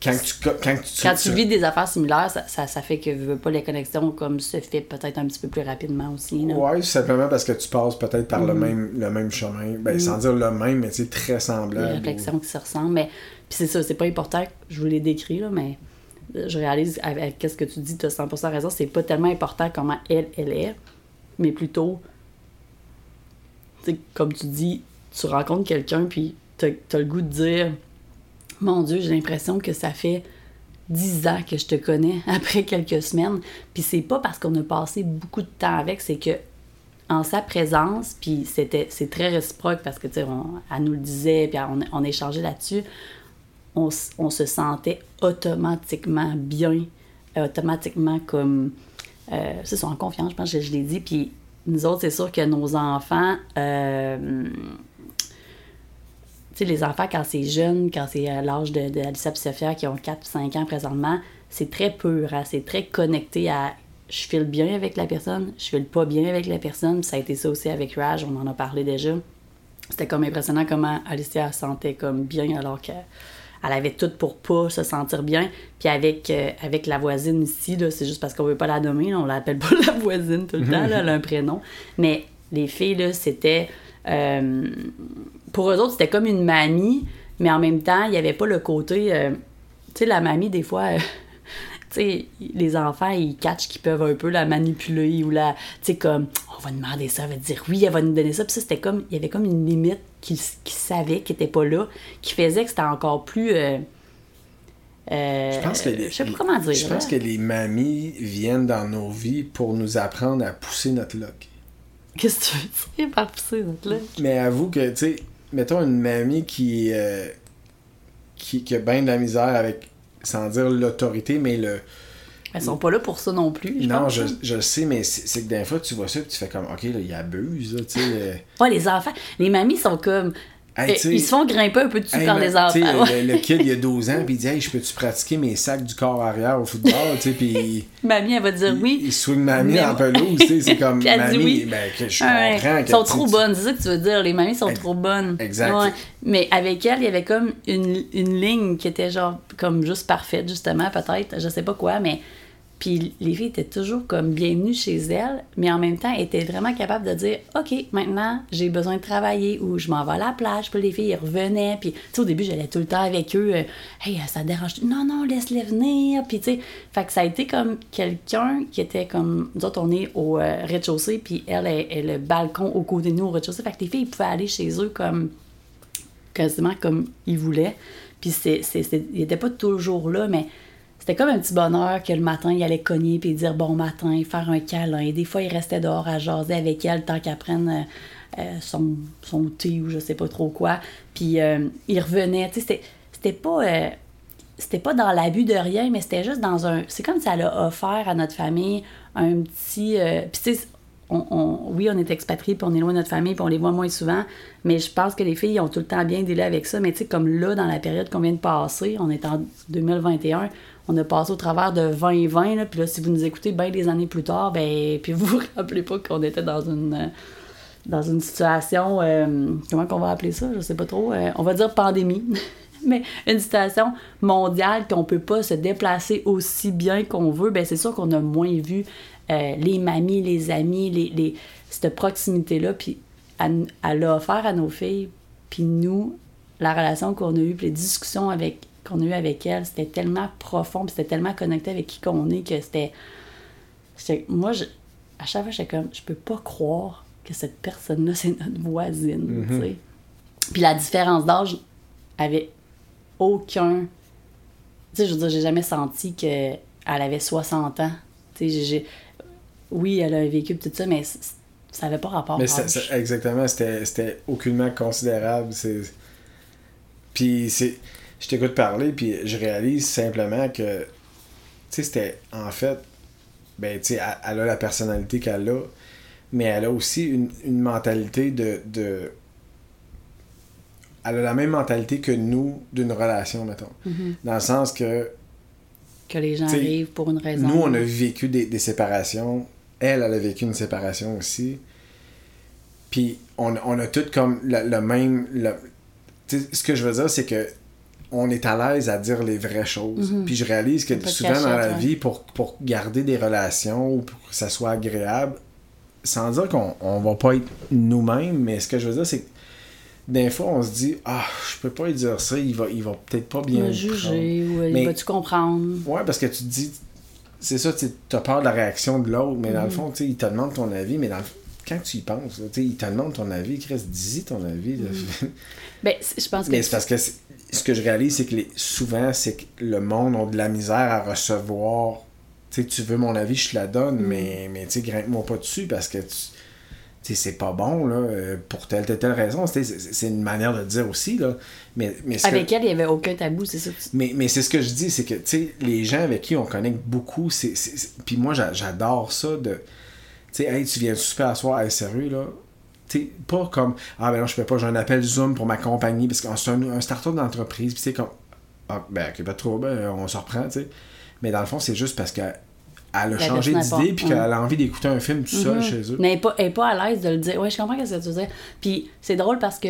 quand tu, quand tu, Quand tu vis des affaires similaires, ça, ça, ça fait que veux pas les connexions comme se fait peut-être un petit peu plus rapidement aussi. Ouais, simplement parce que tu passes peut-être par le, Mm. même, le même chemin. Ben, sans dire le même, mais tu sais, très Des semblable. réflexions qui se ressemblent. Mais puis c'est ça, c'est pas important que je vous les décris, là, mais je réalise avec qu'est-ce que tu dis, tu as 100% raison, c'est pas tellement important comment elle, elle est, mais plutôt, tu comme tu dis, tu rencontres quelqu'un, puis t'as as le goût de dire, mon Dieu, j'ai l'impression que ça fait 10 ans que je te connais après quelques semaines. Puis c'est pas parce qu'on a passé beaucoup de temps avec, c'est que en sa présence, puis c'était c'est très réciproque parce que tu sais, elle nous le disait, puis on, échangeait là-dessus, on, se sentait automatiquement bien, euh, automatiquement comme euh, c'est en confiance, je pense que je, je l'ai dit. Puis nous autres, c'est sûr que nos enfants, euh, tu sais, les enfants, quand c'est jeune, quand c'est à l'âge de, de et qui ont 4-5 ans présentement, c'est très pur, hein, c'est très connecté à je file bien avec la personne, je file pas bien avec la personne. Ça a été ça aussi avec Raj, on en a parlé déjà. C'était comme impressionnant comment Alicia se sentait comme bien alors qu'elle elle avait tout pour pas se sentir bien. Puis avec, euh, avec la voisine ici, c'est juste parce qu'on veut pas la nommer, on l'appelle pas la voisine tout le temps, là, elle a un prénom. Mais les filles, c'était... euh, pour eux autres, c'était comme une mamie, mais en même temps, il n'y avait pas le côté... euh, tu sais, la mamie, des fois... euh, tu sais, les enfants, ils catchent qu'ils peuvent un peu la manipuler ou la. Tu sais, comme, on va demander ça, elle va dire oui, elle va nous donner ça. Puis ça, c'était comme, il y avait comme une limite qu'ils savaient qui n'était pas là, qui faisait que c'était encore plus. euh, euh, Je pense que les, je sais pas comment dire. Je pense que les mamies viennent dans nos vies pour nous apprendre à pousser notre lock. Qu'est-ce que tu veux dire par pousser notre là? Mais avoue que, tu sais, mettons une mamie qui, euh, qui, qui a bien de la misère avec, sans dire l'autorité, mais le. Elles sont pas là pour ça non plus. Je non, pense, je, hein. je le sais, mais c'est que des fois, tu vois ça et tu fais comme, OK, là, il abuse, là, tu sais. Ouais, les enfants. Les mamies sont comme. Hey, ils se font grimper un peu dessus Hey, par les enfants. le, le kid, il a 12 ans, puis il dit, hey, je peux-tu pratiquer mes sacs du corps arrière au football, puis. Mamie, elle va dire oui. Il swing mamie Mais- en pelouse, c'est comme Puis elle dit mamie, oui. ben, que je Ouais, comprends. Elles que, sont trop bonnes, c'est ça que tu veux dire. Les mamies sont trop bonnes. exact. Ouais. Mais avec elle, il y avait comme une, une ligne qui était genre comme juste parfaite, justement, peut-être. Je sais pas quoi, mais. Puis les filles étaient toujours comme bienvenues chez elle, mais en même temps étaient vraiment capables de dire OK, maintenant j'ai besoin de travailler ou je m'en vais à la plage. Puis les filles ils revenaient. Puis tu sais, au début, j'allais tout le temps avec eux. euh, hey, ça dérange Non, non, laisse-les venir. Puis tu sais, fait que ça a été comme quelqu'un qui était comme. Nous autres, on est au euh, rez-de-chaussée, puis elle est, le balcon au côté de nous au rez-de-chaussée. Fait que les filles ils pouvaient aller chez eux comme quasiment comme ils voulaient. Puis c'est, c'est, c'est- il était pas toujours là, mais c'était comme un petit bonheur que le matin, il allait cogner puis dire bon matin, faire un câlin. Des fois, il restait dehors à jaser avec elle tant qu'elle prenne euh, euh, son, son thé ou je sais pas trop quoi. Puis euh, il revenait. C'était, c'était pas. euh, c'était pas dans l'abus de rien, mais c'était juste dans un. C'est comme si elle a offert à notre famille un petit. Puis tu sais, on, on- oui, on est expatriés, puis on est loin de notre famille, puis on les voit moins souvent, mais je pense que les filles ont tout le temps bien délai avec ça. Mais tu sais, comme là, dans la période qu'on vient de passer, on est en 2021, on a passé au travers de 2020, là, puis là, si vous nous écoutez bien des années plus tard, ben, puis vous vous rappelez pas qu'on était dans une. euh, dans une situation, euh, comment qu'on va appeler ça, je sais pas trop, euh, on va dire pandémie, mais une situation mondiale qu'on peut pas se déplacer aussi bien qu'on veut, ben c'est sûr qu'on a moins vu les mamies, les amis, les, les, cette proximité-là, puis elle, elle a offert à nos filles, puis nous, la relation qu'on a eue, puis les discussions avec qu'on a eues avec elle, c'était tellement profond, puis c'était tellement connecté avec qui qu'on est que c'était... Moi, je, à chaque fois, j'étais comme, je peux pas croire que cette personne-là, c'est notre voisine, tu sais. Puis la différence d'âge avait aucun... Tu sais, je veux dire, j'ai jamais senti qu'elle avait 60 ans. Tu sais. Oui, elle a un véhicule, tout ça, mais ça avait pas rapport Mais c'est- exactement, c'était aucunement considérable. Puis c'est. Je t'écoute parler, puis je réalise simplement que. Tu sais, c'était. En fait. Ben, tu sais, elle, a la personnalité qu'elle a, mais elle a aussi une, une mentalité de, de. Elle a la même mentalité que nous d'une relation, mettons. Dans le sens que que les gens arrivent pour une raison. nous, on a vécu des, des séparations. Elle, elle a vécu une séparation aussi. Puis, on, on a toutes comme le, le même. le- ce que je veux dire, c'est que on est à l'aise à dire les vraies choses. Puis je réalise que Mhm. Souvent dans la ouais. vie, pour, pour garder des relations ou pour que ça soit agréable, sans dire qu'on on va pas être nous-mêmes, mais ce que je veux dire, c'est que des fois, on se dit Ah, je peux pas lui dire ça, il va, il va peut-être pas bien. me le juger ou euh, Mais- vas-tu comprendre? Ouais, parce que tu te dis, c'est ça, tu as peur de la réaction de l'autre, mais dans Mhm. le fond, tu sais, il te demande ton avis, mais dans le- quand tu y penses, il te demande ton avis, Chris, dis-y ton avis. là. Ben, je pense que mais c'est parce que c'est- ce que je réalise, c'est que les- souvent, c'est que le monde a de la misère à recevoir. Tu sais, tu veux mon avis, je te la donne, Mhm. mais, mais tu sais, grimpe-moi pas dessus parce que tu. sais, c'est pas bon, là, euh, pour telle, telle, telle raison. C'est une manière de le dire aussi, là. Mais, mais que- avec elle, il n'y avait aucun tabou, c'est ça. mais, mais c'est ce que je dis, c'est que, tu sais, les gens avec qui on connecte beaucoup, c'est... Puis moi, j'a- j'adore ça de... Tu sais, hey, tu viens super à soir, hey, sérieux, là? Tu sais, pas comme, ah ben non, je peux pas, j'ai un appel Zoom pour ma compagnie, parce que c'est un, un start-up d'entreprise, puis c'est comme, ah ben, ok, pas de trouble, ben, on se reprend, tu sais. Mais dans le fond, c'est juste parce qu'elle elle a changé d'idée, puis qu'elle a envie d'écouter un film tout seul Mhm. chez eux. Mais elle n'est pas, elle est pas à l'aise de le dire. Ouais, je comprends ce que tu veux dire. Puis c'est drôle parce que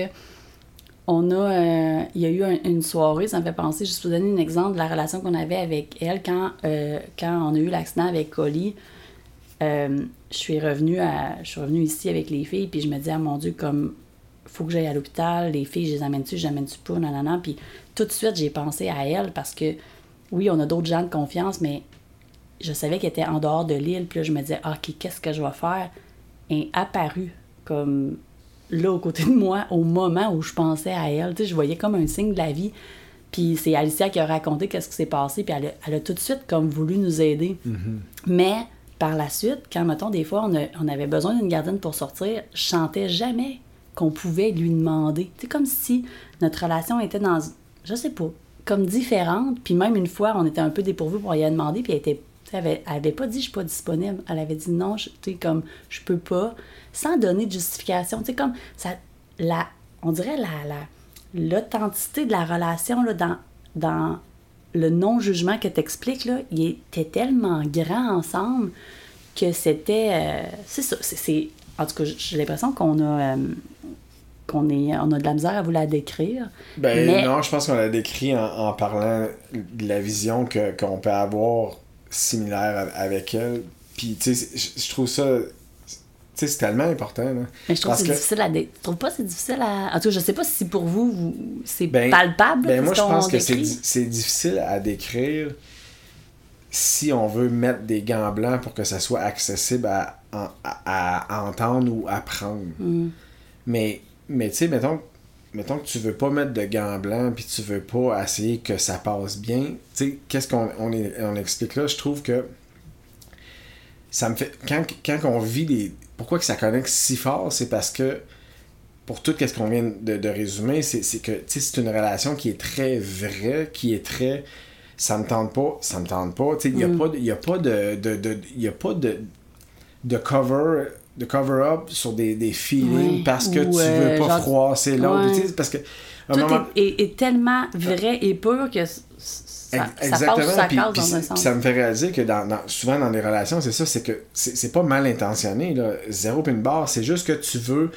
on a, euh, il y a eu un- une soirée, ça me fait penser, juste pour donner un exemple de la relation qu'on avait avec elle quand, euh, quand on a eu l'accident avec Collie. Euh, je suis revenue à, je suis revenue ici avec les filles, puis je me dis, ah mon Dieu, comme, faut que j'aille à l'hôpital, les filles, je les amène-tu, je les amène-tu pas, nanana. Puis tout de suite, j'ai pensé à elle parce que, oui, on a d'autres gens de confiance, mais je savais qu'elle était en dehors de l'île, puis là, je me disais, Ah, OK, qu'est-ce que je vais faire? Est apparue comme là, aux côtés de moi, au moment où je pensais à elle. Tu sais, je voyais comme un signe de la vie. Puis c'est Alicia qui a raconté qu'est-ce qui s'est passé, puis elle a, elle a tout de suite comme voulu nous aider. Mais par la suite, quand, mettons, des fois, on, avait besoin d'une gardienne pour sortir, je sentais jamais qu'on pouvait lui demander. C'est comme si notre relation était dans, je sais pas, comme différente. Puis même une fois, on était un peu dépourvu pour y aller demander, puis elle était, avait, pas dit je suis pas disponible. Elle avait dit non, je- comme je peux pas, sans donner de justification. Comme ça, la, on dirait la, la, l'authenticité de la relation dans le non-jugement que tu expliques, là, il était tellement grand ensemble que c'était. euh, c'est ça. c'est- en tout cas, j'ai l'impression qu'on a. euh, qu'on est, on a de la misère à vous la décrire. Ben Mais- non, je pense qu'on l'a décrit en, en parlant de la vision que, qu'on peut avoir similaire avec elle. Puis, tu sais, je trouve ça. Sais, c'est tellement important. Là. Mais je trouve Parce que c'est difficile à. dé- trouves pas c'est difficile à. En tout cas, je sais pas si pour vous, vous- c'est Ben, palpable. Ben moi, je pense que c'est, di- c'est difficile à décrire si on veut mettre des gants blancs pour que ça soit accessible à, à- à- à entendre ou apprendre. Mm. Mais, mais tu sais, mettons, mettons que tu veux pas mettre de gants blancs puis tu veux pas essayer que ça passe bien. Tu sais, qu'est-ce qu'on on, est- on explique là? Je trouve que ça me fait. Quand, quand on vit des. Pourquoi que ça connecte si fort? C'est parce que pour tout ce qu'on vient de, de résumer, c'est que tu sais, c'est une relation qui est très vraie, qui est très. Ça me tente pas, ça me tente pas. Il n'y a, Mm. pas de- il y a pas de. de, de- y a pas de, de cover. De cover-up sur des, des feelings parce que Ou, tu euh, veux pas genre- froisser l'autre. Ouais. Parce que. Tout moment- est, est- est tellement vrai et pur que ça, Ex- ça passe ça puis- puis dans puis me fait réaliser que dans, dans- souvent dans les relations, c'est ça, c'est que c'est pas mal intentionné, là. Zéro puis une barre, c'est juste que tu veux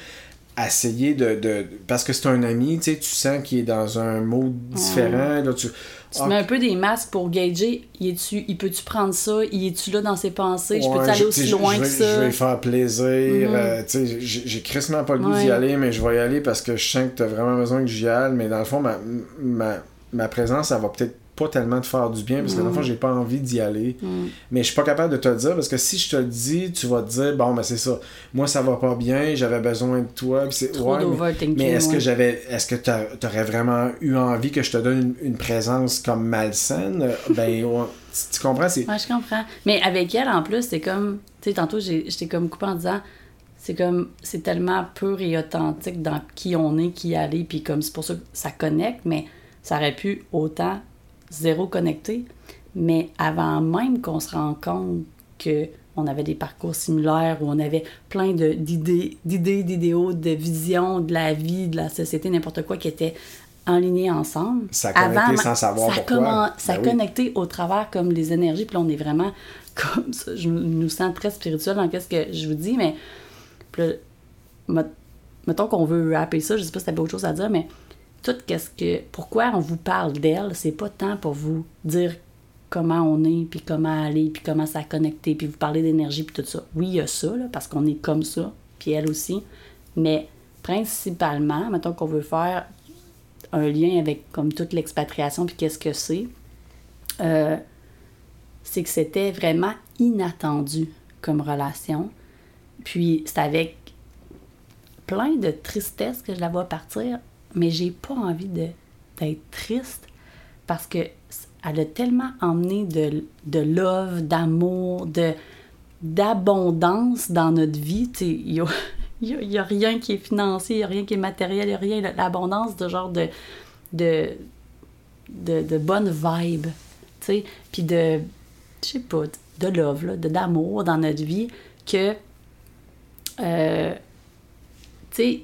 essayer de. de- parce que c'est un ami, tu sais, tu sens qu'il est dans un mode différent. Là, tu, Tu Ah, mets un peu des masques pour gager. Il, est-tu, il peut-tu prendre ça? Il est-tu là dans ses pensées? je peux-tu aller aussi tu je- loin je que ça? Je vais faire plaisir. tu sais, j'ai crissement pas le goût d'y aller, mais je vais y aller parce que je sens que t'as vraiment besoin que j'y aille. Mais dans le fond, ma, ma, ma présence, ça va peut-être pas tellement te faire du bien parce que dans le fond, j'ai pas envie d'y aller. Mm. Mais je suis pas capable de te le dire parce que si je te le dis, tu vas te dire bon ben c'est ça. Moi ça va pas bien, j'avais besoin de toi. c'est Trop ouais, mais, est-ce que j'avais est-ce que t'a- t'aurais vraiment eu envie que je te donne une, une présence comme malsaine? Ben ouais, tu, tu comprends c'est Ouais, je comprends. Mais avec elle, en plus, c'est comme. Tu sais, tantôt, j'ai- j'étais comme coupé en disant. C'est comme. C'est tellement pur et authentique dans qui on est, qui aller. Puis comme c'est pour ça que ça connecte, mais ça aurait pu autant zéro connecté. Mais avant même qu'on se rende compte que on avait des parcours similaires, où on avait plein d'idées, d'idées, d'idéaux, de visions de la vie, de la société, n'importe quoi qui était enligné ensemble. Ça a connecté Avant- sans savoir ça pourquoi. Ça Ben oui. connecté au travers comme les énergies. Puis là, on est vraiment comme ça. Je nous sens très spirituel dans ce que je vous dis, mais puis là, met- mettons qu'on veut rapper ça, je sais pas si t'avais autre chose à dire, mais tout qu'est-ce que. Pourquoi on vous parle d'elle, c'est pas tant pour vous dire comment on est, puis comment aller, puis comment ça a connecté, puis vous parler d'énergie, puis tout ça. Oui, il y a ça, parce qu'on est comme ça, puis elle aussi. Mais principalement, mettons qu'on veut faire un lien avec comme toute l'expatriation, puis qu'est-ce que c'est, euh, c'est que c'était vraiment inattendu comme relation. Puis c'est avec plein de tristesse que je la vois partir, mais j'ai pas envie d'être triste parce que elle a tellement emmené de, de love, d'amour, de, d'abondance dans notre vie. Il n'y a, a, rien qui est financier, il n'y a rien qui est matériel, il n'y a rien. L'abondance de genre de, de, de, de bonne vibe, puis de, je sais pas, de love, là, de, d'amour dans notre vie que, euh, tu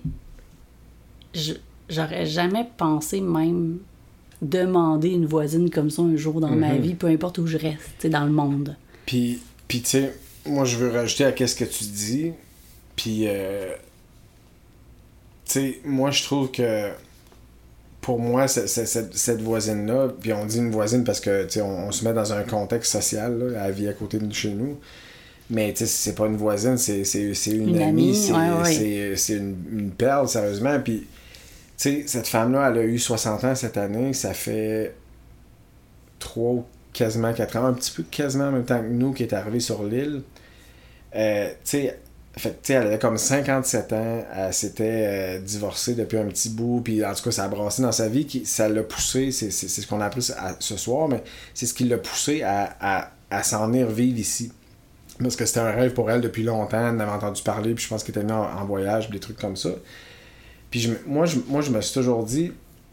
sais, j'aurais jamais pensé même demander une voisine comme ça un jour dans ma Mhm. vie, peu importe où je reste, dans le monde. Puis, puis tu sais, moi, je veux rajouter à qu'est-ce que tu dis. Puis, euh, tu sais, moi, je trouve que pour moi, c'est- c'est- cette, cette voisine-là, puis on dit une voisine parce que, tu sais, on, on se met dans un contexte social, là, elle vit à côté de chez nous. Mais, tu sais, c'est pas une voisine, c'est une, Une amie, amie, c'est ouais, ouais. une, une perle, sérieusement. Puis, sais, cette femme-là, elle a eu 60 ans cette année, ça fait 3 ou quasiment 4 ans, un petit peu quasiment en même temps que nous qui est arrivé sur l'île. Euh, tu sais, elle avait comme 57 ans, elle s'était euh, divorcée depuis un petit bout, puis en tout cas, ça a brassé dans sa vie, ça l'a poussé, c'est ce qu'on a appris ce soir, mais c'est ce qui l'a poussé à, s'en venir vivre ici. Parce que c'était un rêve pour elle depuis longtemps, elle en avait entendu parler, puis je pense qu'elle était venue en, en voyage, des trucs comme ça. Puis je moi, je, moi, je me suis toujours dit, tu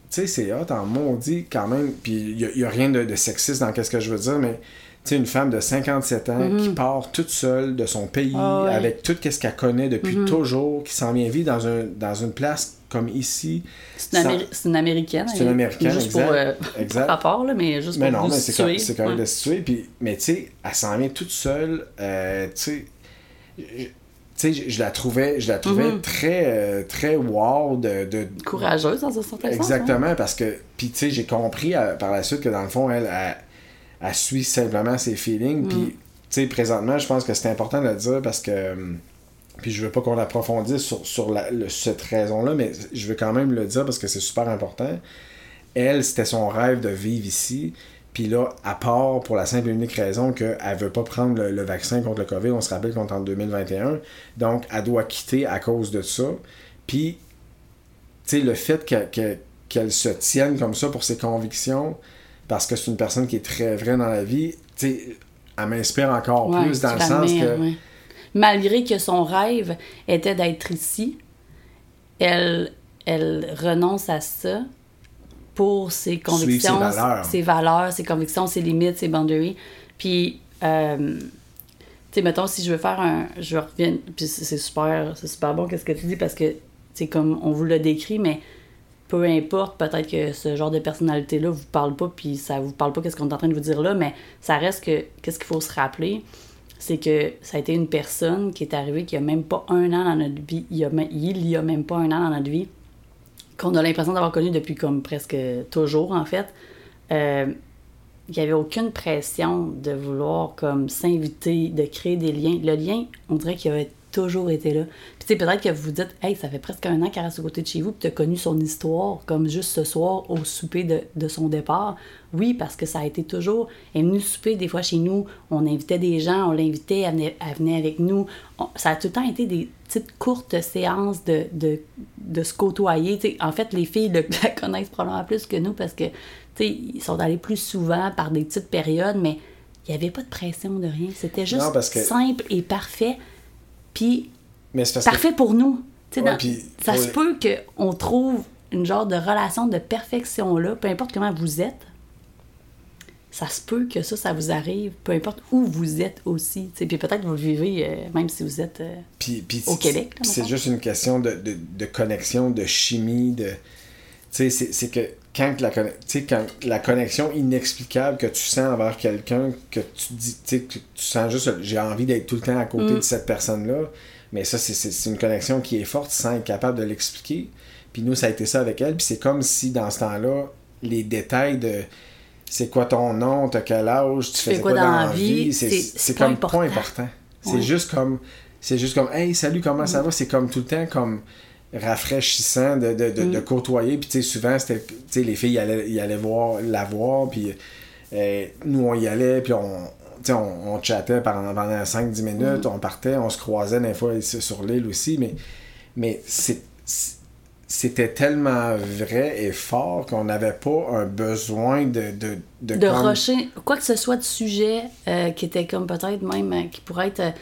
sais, c'est hot en maudit quand même, puis il n'y a, rien de, de sexiste dans ce que je veux dire, mais tu sais, une femme de 57 ans qui part toute seule de son pays, Mhm. Ah ouais. avec tout ce qu'elle connaît depuis Mhm. toujours, qui s'en vient vivre dans, un, dans une place comme ici. C'est une, sans- Améri- c'est une américaine. C'est une elle- Américaine, Juste exact. pour. euh, Exact. rapport, là, mais juste Mais pour non, vous mais c'est correct Ouais. de situer. Puis, mais tu sais, elle s'en vient toute seule. euh, tu sais, sais, je, je la trouvais, je la trouvais Mhm. très, euh, très wow de, de, Courageuse dans un certain sens. hein. Exactement, parce que, puis tu sais, j'ai compris euh, par la suite que dans le fond, elle, elle, elle suit simplement ses feelings. Puis, tu sais, présentement, je pense que c'est important de le dire parce que, hum, puis je veux pas qu'on approfondisse sur, sur la- le- cette raison-là, mais je veux quand même le dire parce que c'est super important. Elle, c'était son rêve de vivre ici. Puis là, à part pour la simple et unique raison qu'elle veut pas prendre le, le vaccin contre le COVID, on se rappelle qu'on est en 2021. Donc, elle doit quitter à cause de ça. Puis, tu sais, le fait que- que- qu'elle se tienne comme ça pour ses convictions, parce que c'est une personne qui est très vraie dans la vie, tu sais, elle m'inspire encore Ouais, plus dans le sens que. ouais. Malgré que son rêve était d'être ici, elle, elle renonce à ça pour ses convictions, ses valeurs. ses valeurs, ses convictions, ses limites, ses boundaries. Puis, euh, tu sais, mettons, si je veux faire un. Je reviens. Puis c'est super, c'est super bon, qu'est-ce que tu dis, parce que, c'est comme on vous l'a décrit, mais peu importe, peut-être que ce genre de personnalité-là vous parle pas, puis ça vous parle pas qu'est-ce qu'on est en train de vous dire là, mais ça reste que, qu'est-ce qu'il faut se rappeler, c'est que ça a été une personne qui est arrivée qui a même pas un an dans notre vie, il y a, il y a même pas un an dans notre vie, qu'on a l'impression d'avoir connu depuis comme presque toujours, en fait. Euh, il n'y avait aucune pression de vouloir comme s'inviter, de créer des liens. Le lien, on dirait qu'il avait toujours été là. Puis tu sais, peut-être que vous vous dites, hey, ça fait presque un an qu'elle reste à côté de chez vous, puis tu as connu son histoire, comme juste ce soir au souper de, de son départ. Oui, parce que ça a été toujours. Elle est venue souper des fois chez nous, on invitait des gens, on l'invitait, elle venait, elle venait avec nous. On- ça a tout le temps été des petites courtes séances de, de, de se côtoyer. En fait, les filles le, la connaissent probablement plus que nous parce que tu sais, ils sont allés plus souvent par des petites périodes, mais il n'y avait pas de pression de rien. C'était juste Non, parce que- simple et parfait. Puis parfait pour nous. Ouais, dans- ça se peut qu'on trouve une genre de relation de perfection-là, peu importe comment vous êtes. Ça se peut que ça, ça vous arrive, peu importe où vous êtes aussi. Puis peut-être vous le vivez, euh, même si vous êtes... euh, Au Québec, c'est juste une question de, de, de connexion, de chimie, de. Tu sais, c'est- c'est que quand la, quand la connexion inexplicable que tu sens envers quelqu'un, que tu dis, que tu sens juste, j'ai envie d'être tout le temps à côté Mm. de cette personne-là, Mais ça, c'est- une connexion qui est forte sans être capable de l'expliquer. Puis nous, ça a été ça avec elle. Puis c'est comme si dans ce temps-là, les détails de c'est quoi ton nom, t'as quel âge, tu fais quoi quoi, dans la vie, vie, c'est comme important. pas important. C'est juste comme c'est juste comme hey salut comment ça va? C'est comme tout le temps comme rafraîchissant de, de, de, Mm. de côtoyer puis tu sais souvent c'était tu sais les filles y allaient, y allaient voir la voir puis euh, nous on y allait puis on tu sais, on, on chattait pendant, pendant 5-10 minutes, Mm. on partait, on se croisait des fois ici sur l'île aussi, mais, mais c'était tellement vrai et fort qu'on n'avait pas un besoin de... De, de, de comme- rusher, quoi que ce soit de sujet euh, qui était comme peut-être même, euh, qui pourrait être,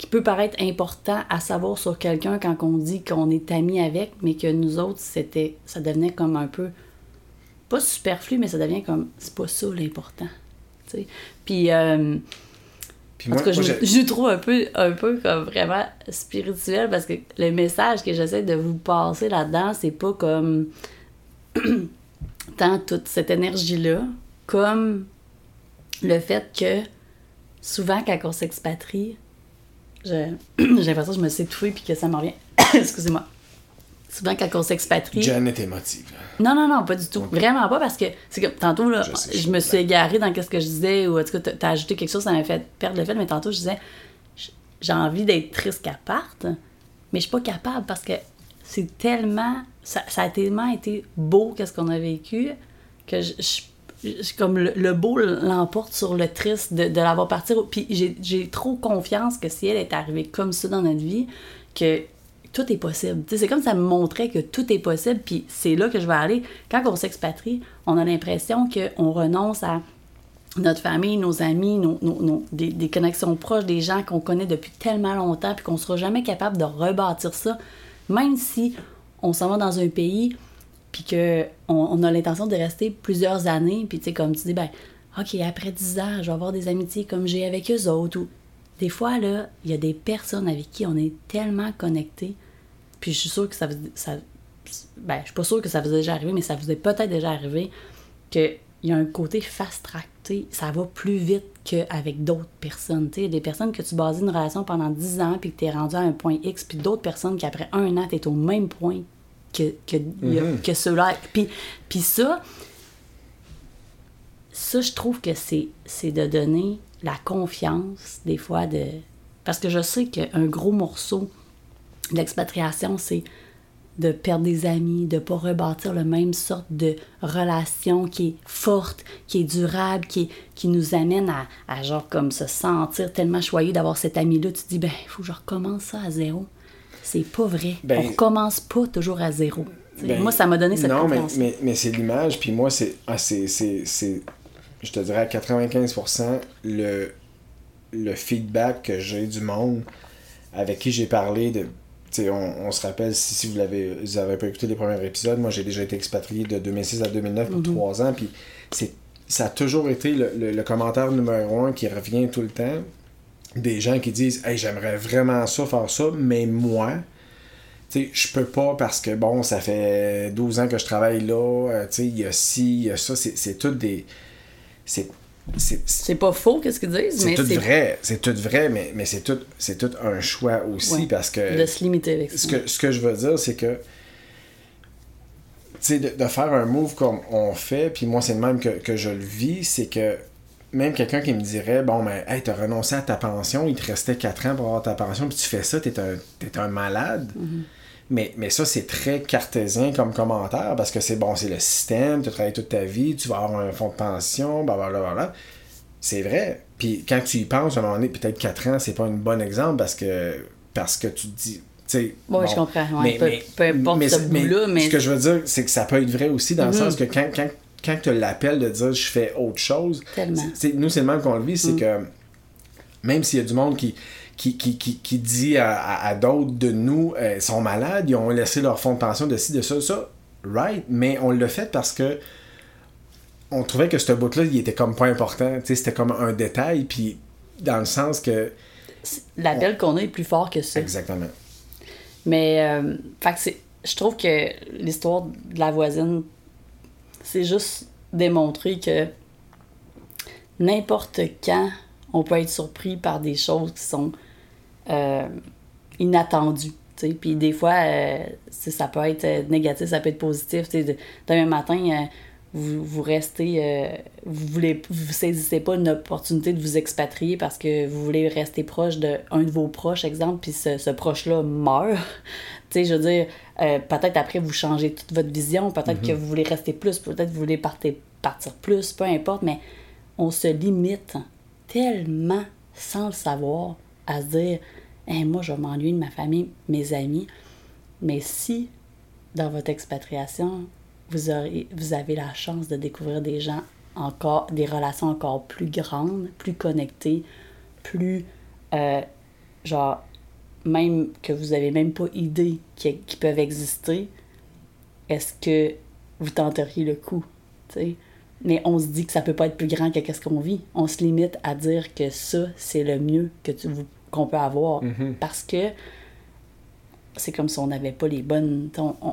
qui peut paraître important à savoir sur quelqu'un quand on dit qu'on est amis avec, mais que nous autres, c'était, ça devenait comme un peu, pas superflu, mais ça devient comme, c'est pas ça l'important. tu sais. Puis, euh, Puis en moi, tout cas, moi, je, je trouve un peu, un peu comme vraiment spirituel parce que le message que j'essaie de vous passer là-dedans, c'est pas comme tant toute cette énergie-là, comme le fait que souvent quand on s'expatrie, j'ai l'impression que je me suis étouffée puis que ça m'en revient. Excusez-moi. Souvent quand on s'expatrie. Jen est émotive. Non, non, non, pas du tout. Vraiment pas parce que c'est comme tantôt, là, Je sais, je, je me suis égarée dans ce que je disais ou en tout cas, t'as- ajouté quelque chose, ça m'a fait perdre le fil, mais tantôt, je disais, j'ai envie d'être triste qu'elle parte, mais je suis pas capable parce que c'est tellement, ça, ça a tellement été beau qu'est-ce qu'on a vécu que je- comme le, le beau l'emporte sur le triste de, de l'avoir parti. Puis j'ai- trop confiance que si elle est arrivée comme ça dans notre vie, que tout est possible. C'est comme ça me montrait que tout est possible, puis c'est là que je vais aller. Quand on s'expatrie, on a l'impression qu'on renonce à notre famille, nos amis, nos, nos- des, des connexions proches, des gens qu'on connaît depuis tellement longtemps, puis qu'on sera jamais capable de rebâtir ça, même si on s'en va dans un pays, puis qu'on on a l'intention de rester plusieurs années, puis tu sais, comme tu dis, ben, OK, après 10 ans, je vais avoir des amitiés comme j'ai avec eux autres, ou des fois, là, il y a des personnes avec qui on est tellement connectés, puis je suis sûre que ça. Ça, ben, je suis pas sûre que ça vous est déjà arrivé, mais ça vous est peut-être déjà arrivé qu'il y a un côté fast-track, ça va plus vite qu'avec d'autres personnes, tu sais, Il y a des personnes que tu bases une relation pendant 10 ans, puis que tu es rendu à un point X, puis d'autres personnes qui, après un an, tu es au même point que, que, ceux-là. Puis, puis ça, ça, je trouve que c'est, c'est de donner la confiance, des fois, de... Parce que je sais qu'un gros morceau de l'expatriation, c'est de perdre des amis, de pas rebâtir la même sorte de relation qui est forte, qui est durable, qui, qui nous amène à, à genre comme se sentir tellement choyé d'avoir cet ami-là. Tu te dis, ben, il faut que je recommence ça à zéro. C'est pas vrai. Ben- On recommence pas toujours à zéro. Ben, Moi, ça m'a donné cette Non, mais, mais, mais c'est l'image, puis moi, c'est, ah, c'est, c'est, c'est- je te dirais à 95% le, le feedback que j'ai du monde avec qui j'ai parlé de. on, on se rappelle, si, si vous l'avez vous avez pas écouté les premiers épisodes, moi j'ai déjà été expatrié de 2006 à 2009 pour trois ans, puis c'est, ça a toujours été le, le- le commentaire numéro un qui revient tout le temps. Des gens qui disent Hey, j'aimerais vraiment ça, faire ça, mais moi, tu sais, je peux pas parce que, bon, ça fait 12 ans que je travaille là, euh, tu sais, il y a ci, il y a ça, c'est, c'est tout des... C'est, c'est, pas faux, qu'est-ce qu'ils disent, mais tout c'est vrai, c'est tout vrai, mais, mais c'est, tout, c'est tout un choix aussi Ouais. parce que... de se limiter avec ce que, ce que je veux dire, c'est que, tu sais, de, de faire un move comme on fait, puis moi, c'est le même que, que je le vis, c'est que même quelqu'un qui me dirait, bon, mais, hey, t'as renoncé à ta pension, il te restait 4 ans pour avoir ta pension, puis tu fais ça, t'es un, t'es un malade. Mais, mais ça, c'est très cartésien comme commentaire, parce que c'est bon, c'est le système, tu as travaillé toute ta vie, tu vas avoir un fonds de pension, blablabla. C'est vrai. Puis quand tu y penses, à un moment donné, peut-être 4 ans, c'est pas un bon exemple parce que, parce que tu te dis. tu sais, Ouais, je comprends, ouais. Peu- peu importe ce bout-là, mais- Ce que je veux dire, c'est que ça peut être vrai aussi dans le sens que quand, quand, quand tu as l'appel de dire je fais autre chose, c'est- nous, c'est le même qu'on le vit, c'est que même s'il y a du monde qui, qui, qui, qui, qui dit à, à- à d'autres de nous, euh, ils sont malades, ils ont laissé leur fonds de pension de ci, de ça, ça, right, mais on l'a fait parce que on trouvait que ce bout-là, il était comme pas important, tu sais, c'était comme un détail, puis dans le sens que... L'appel qu'on a est plus fort que ça. Exactement. Mais, euh, fait que c'est, je trouve que l'histoire de la voisine, c'est juste démontrer que n'importe quand, on peut être surpris par des choses qui sont euh, inattendu. tu sais. Puis des fois, euh, ça peut être euh, négatif, ça peut être positif. De- Demain matin, vous, vous restez, vous voulez, vous saisissez pas une opportunité de vous expatrier parce que vous voulez rester proche de un de vos proches, exemple, puis ce, ce proche-là meurt. Tu sais, je veux dire, euh, peut-être après vous changez toute votre vision, peut-être que vous voulez rester plus, peut-être que vous voulez partir, partir plus, peu importe, mais on se limite tellement sans le savoir à se dire Hey, moi je vais m'ennuyer de ma famille, mes amis. Mais si dans votre expatriation, vous, aurez, vous avez la chance de découvrir des gens encore, des relations encore plus grandes, plus connectées, plus euh, genre même que vous avez même pas idée qui, qui peuvent exister, est-ce que vous tenteriez le coup? Mais on se dit que ça peut pas être plus grand que ce qu'on vit. On se limite à dire que ça, c'est le mieux que tu, qu'on peut avoir. Parce que c'est comme si on n'avait pas les bonnes.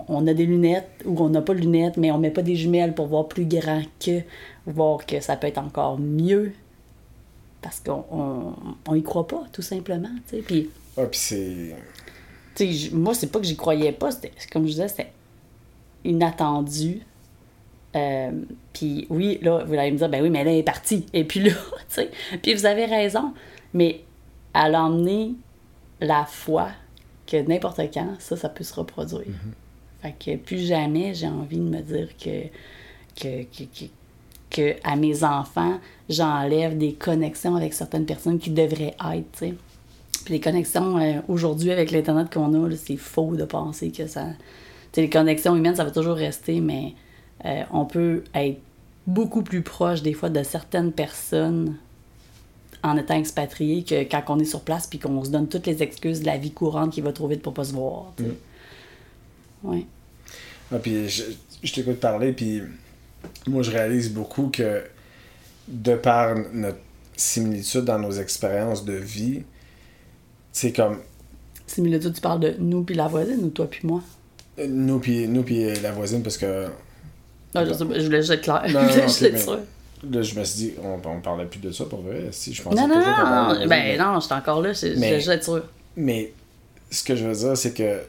On, a des lunettes ou on n'a pas de lunettes, mais on met pas des jumelles pour voir plus grand que, voir que ça peut être encore mieux. Parce qu'on on, on y croit pas, tout simplement. Puis Ah, puis c'est. tu sais, j- moi, c'est pas que j'y croyais pas, comme je disais, c'était inattendu. Euh, puis oui, là, vous allez me dire, ben oui, mais là, elle est partie. Et puis là, tu sais, puis vous avez raison. Mais à l'emmener la foi que n'importe quand, ça, ça peut se reproduire. Fait que plus jamais j'ai envie de me dire que, que, que, que, que à mes enfants, j'enlève des connexions avec certaines personnes qui devraient être, tu sais. Puis les connexions, euh, aujourd'hui, avec l'Internet qu'on a, c'est faux de penser que ça... Les connexions humaines, ça va toujours rester, mais euh, on peut être beaucoup plus proche, des fois, de certaines personnes en étant expatrié que quand on est sur place puis qu'on se donne toutes les excuses de la vie courante qui va trop vite pour pas se voir. sais. Ouais. Ah, puis je, je t'écoute parler, puis moi, je réalise beaucoup que de par notre similitude dans nos expériences de vie, c'est comme Similitude, tu parles de nous puis la voisine ou toi puis moi? nous puis nous puis la voisine parce que Non, je, voulais juste être clair. Non, non, Je voulais juste là je me suis dit on, on parlait plus de ça pour vrai si je pensais Non, non, non, la ben non, j'étais encore là, voulais juste être sûre. Mais ce que je veux dire, c'est que, tu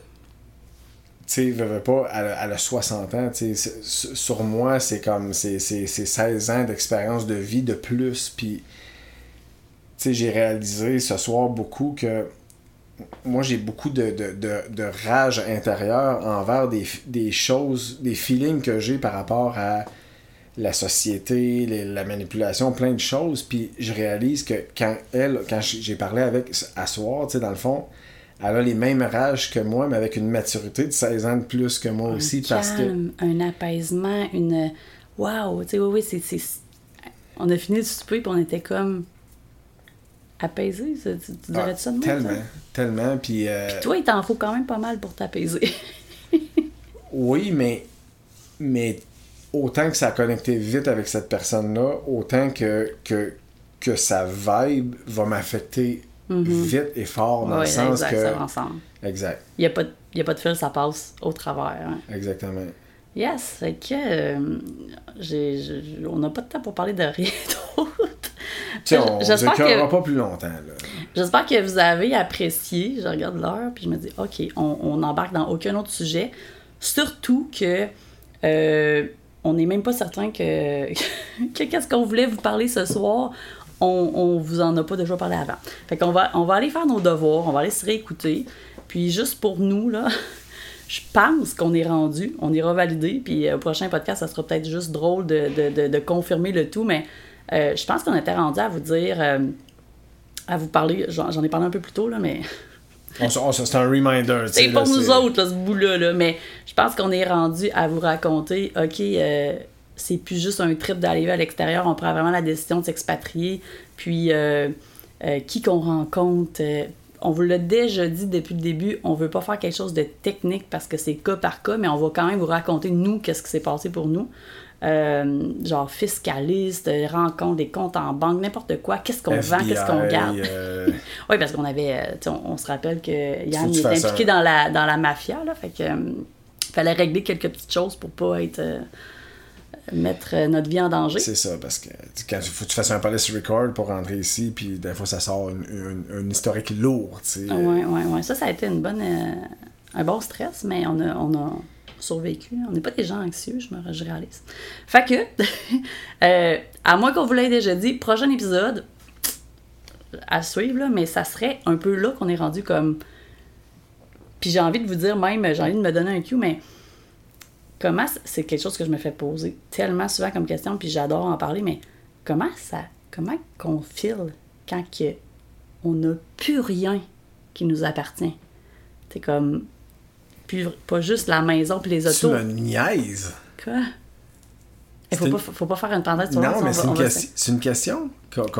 sais, veux, pas, elle, a- elle a 60 ans, tu sais, c'est- sur moi, c'est comme, c'est c'est- c'est 16 ans d'expérience de vie de plus, puis, tu sais, j'ai réalisé ce soir beaucoup que moi, j'ai beaucoup de, de, de, de rage intérieure envers des, des choses, des feelings que j'ai par rapport à la société, les- la manipulation, plein de choses. Puis je réalise que quand elle, quand j'ai parlé avec à soir, tu sais, dans le fond, elle a les mêmes rages que moi, mais avec une maturité de 16 ans de plus que moi aussi. Parce que. calme, un apaisement, une. Waouh! Tu sais, oui, oui, c'est. c'est- On a fini de souper puis on était comme. Apaisé, tu, tu dirais Ah, ça de moi? tellement, tellement. Puis. euh, Toi, il t'en faut quand même pas mal pour t'apaiser. Oui, mais, mais autant que ça a connecté vite avec cette personne-là, autant que, que, que sa vibe va m'affecter vite et fort dans oui, le sens exact, que. ça va ensemble. Exact, Il n'y a, pas de- y a pas de fil, ça passe au travers. hein. exactement. Yes, fait que. euh, j'ai- on n'a pas de temps pour parler de rien d'autre. On ne J'espère que- pas plus longtemps. Là. J'espère que vous avez apprécié. Je regarde l'heure, puis je me dis, OK, on on n'embarque dans aucun autre sujet. Surtout que euh, on n'est même pas certain que, que qu'est-ce qu'on voulait vous parler ce soir, on, on vous en a pas déjà parlé avant. Fait qu'on va, on va aller faire nos devoirs, on va aller se réécouter. Puis juste pour nous, là, je pense qu'on est rendu, on ira valider. Puis euh, au prochain podcast, ça sera peut-être juste drôle de, de, de- de confirmer le tout, mais euh, je pense qu'on était rendu à vous dire. euh, à vous parler, j'en ai parlé un peu plus tôt, là, mais c'est un reminder. c'est là, pour nous autres, là, ce bout-là, là. mais je pense qu'on est rendu à vous raconter, OK, euh, c'est plus juste un trip d'aller à l'extérieur, on prend vraiment la décision de s'expatrier, puis euh, euh, qui qu'on rencontre. On vous l'a déjà dit depuis le début, on veut pas faire quelque chose de technique parce que c'est cas par cas, mais on va quand même vous raconter, nous, qu'est-ce qui s'est passé pour nous. Euh, genre fiscaliste, rencontre, des comptes en banque, n'importe quoi, qu'est-ce qu'on vend, qu'est-ce qu'on garde? euh, Oui, parce qu'on avait. euh, on, on se rappelle que Yann fasses impliqué dans la, dans la mafia, là. Fait que. euh, fallait régler quelques petites choses pour pas être. Mettre euh, notre vie en danger. C'est ça, parce que tu- quand il faut que tu fasses un police record pour rentrer ici, puis des fois ça sort une historique lourde, tu sais. Ah Ouais, ouais, ouais. Ça, ça a été une bonne, euh, un bon stress, mais on a, on a survécu. On n'est pas des gens anxieux, je me je réalise. Fait que, euh, à moins qu'on vous l'ait déjà dit, prochain épisode à suivre, là, mais ça serait un peu là qu'on est rendu comme. Puis j'ai envie de vous dire même, j'ai envie de me donner un cue, mais comment c'est quelque chose que je me fais poser tellement souvent comme question, puis j'adore en parler, mais comment ça, comment qu'on file quand que on n'a plus rien qui nous appartient? C'est comme, pas juste la maison puis les Tu autos. me niaises. Quoi? Il pas, faut pas faire une parenthèse sur Non, mais c'est une, va une question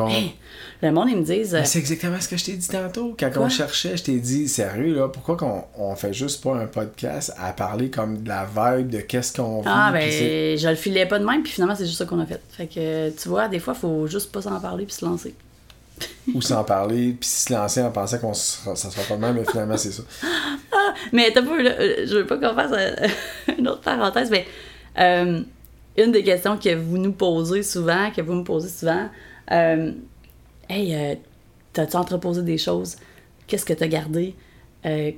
Hey, le monde, ils me disent... euh, c'est exactement ce que je t'ai dit tantôt. Quand Quoi? on cherchait, je t'ai dit, sérieux, là, pourquoi qu'on on fait juste pas un podcast à parler comme de la vibe, de qu'est-ce qu'on vit. Ah, ben, je le filais pas de même, puis finalement, c'est juste ça qu'on a fait. Fait que, tu vois, des fois, faut juste pas s'en parler puis se lancer. Ou sans parler, puis se lancer en pensant qu'on ça sera pas de même, mais finalement, c'est ça. Mais t'as pas, là, euh, je veux pas qu'on fasse euh, une autre parenthèse, mais euh, une des questions que vous nous posez souvent, que vous me posez souvent, euh, hey, euh, t'as-tu entreposé des choses? Qu'est-ce que t'as gardé? Euh,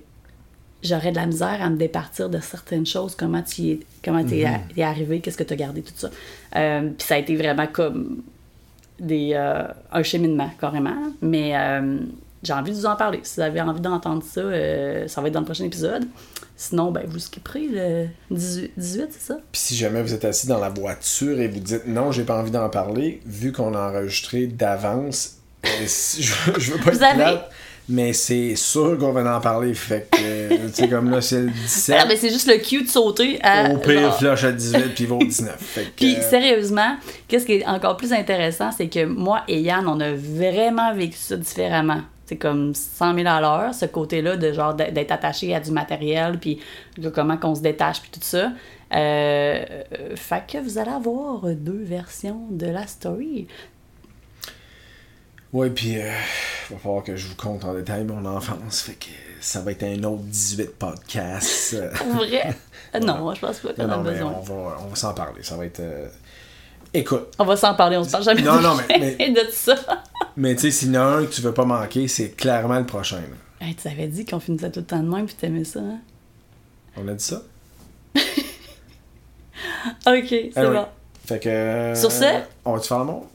J'aurais de la misère à me départir de certaines choses. Comment tu es, comment t'es Mhm. t'es arrivé? Qu'est-ce que t'as gardé? Tout ça. Puis ça a été vraiment comme des, un cheminement, carrément. Mais euh, j'ai envie de vous en parler. Si vous avez envie d'entendre ça, euh, ça va être dans le prochain épisode. Sinon, ben, vous skipperez le 18, 18 c'est ça? Puis si jamais vous êtes assis dans la voiture et vous dites non, j'ai pas envie d'en parler, vu qu'on a enregistré d'avance, euh, si- je, je veux pas Vous être avez- plate, mais c'est sûr qu'on va en parler. Fait que, tu sais, comme là, c'est le 17. Ah, ben, c'est juste le cue de sauter à. Au pire, genre- flush à 18 puis il va au 19. Fait que, Puis euh, sérieusement, qu'est-ce qui est encore plus intéressant, c'est que moi et Yann, on a vraiment vécu ça différemment. C'est comme 100 000 à l'heure, ce côté-là de genre d'être attaché à du matériel, puis de comment qu'on se détache, puis tout ça. Euh, euh, fait que vous allez avoir deux versions de la story. Ouais, puis euh, il va falloir que je vous compte en détail mon enfance. Fait que ça va être un autre 18 podcasts. Pour vrai? Euh, non, je pense pas qu'on non, a besoin. on va, on va s'en parler. Ça va être. euh, Écoute, On va s'en parler, on se parle jamais Non, de, non, mais- mais- de ça. mais tu sais, s'il y en a un que tu veux pas manquer, c'est clairement le prochain. là. Hey, tu avais dit qu'on finissait tout le temps de même, puis t'aimais ça, hein? On a dit ça? Ok, c'est bon. Fait que. euh, Sur ce? On va-tu faire le mot?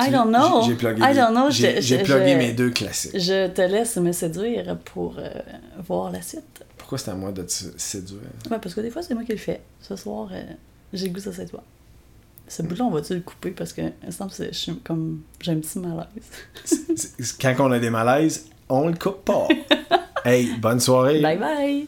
I don't know. J'ai plugué, I don't know. j'ai- plugué mes deux classiques. Je te laisse me séduire pour euh, voir la suite. Pourquoi c'est à moi de te séduire? Ouais, parce que des fois, c'est moi qui le fais. Ce soir, euh, j'ai le goût ça c'est toi. Ce bout-là, on va-tu le couper parce que, il me semble que je suis comme. J'ai un petit malaise. Quand on a des malaises, on le coupe pas. hey, bonne soirée. bye bye!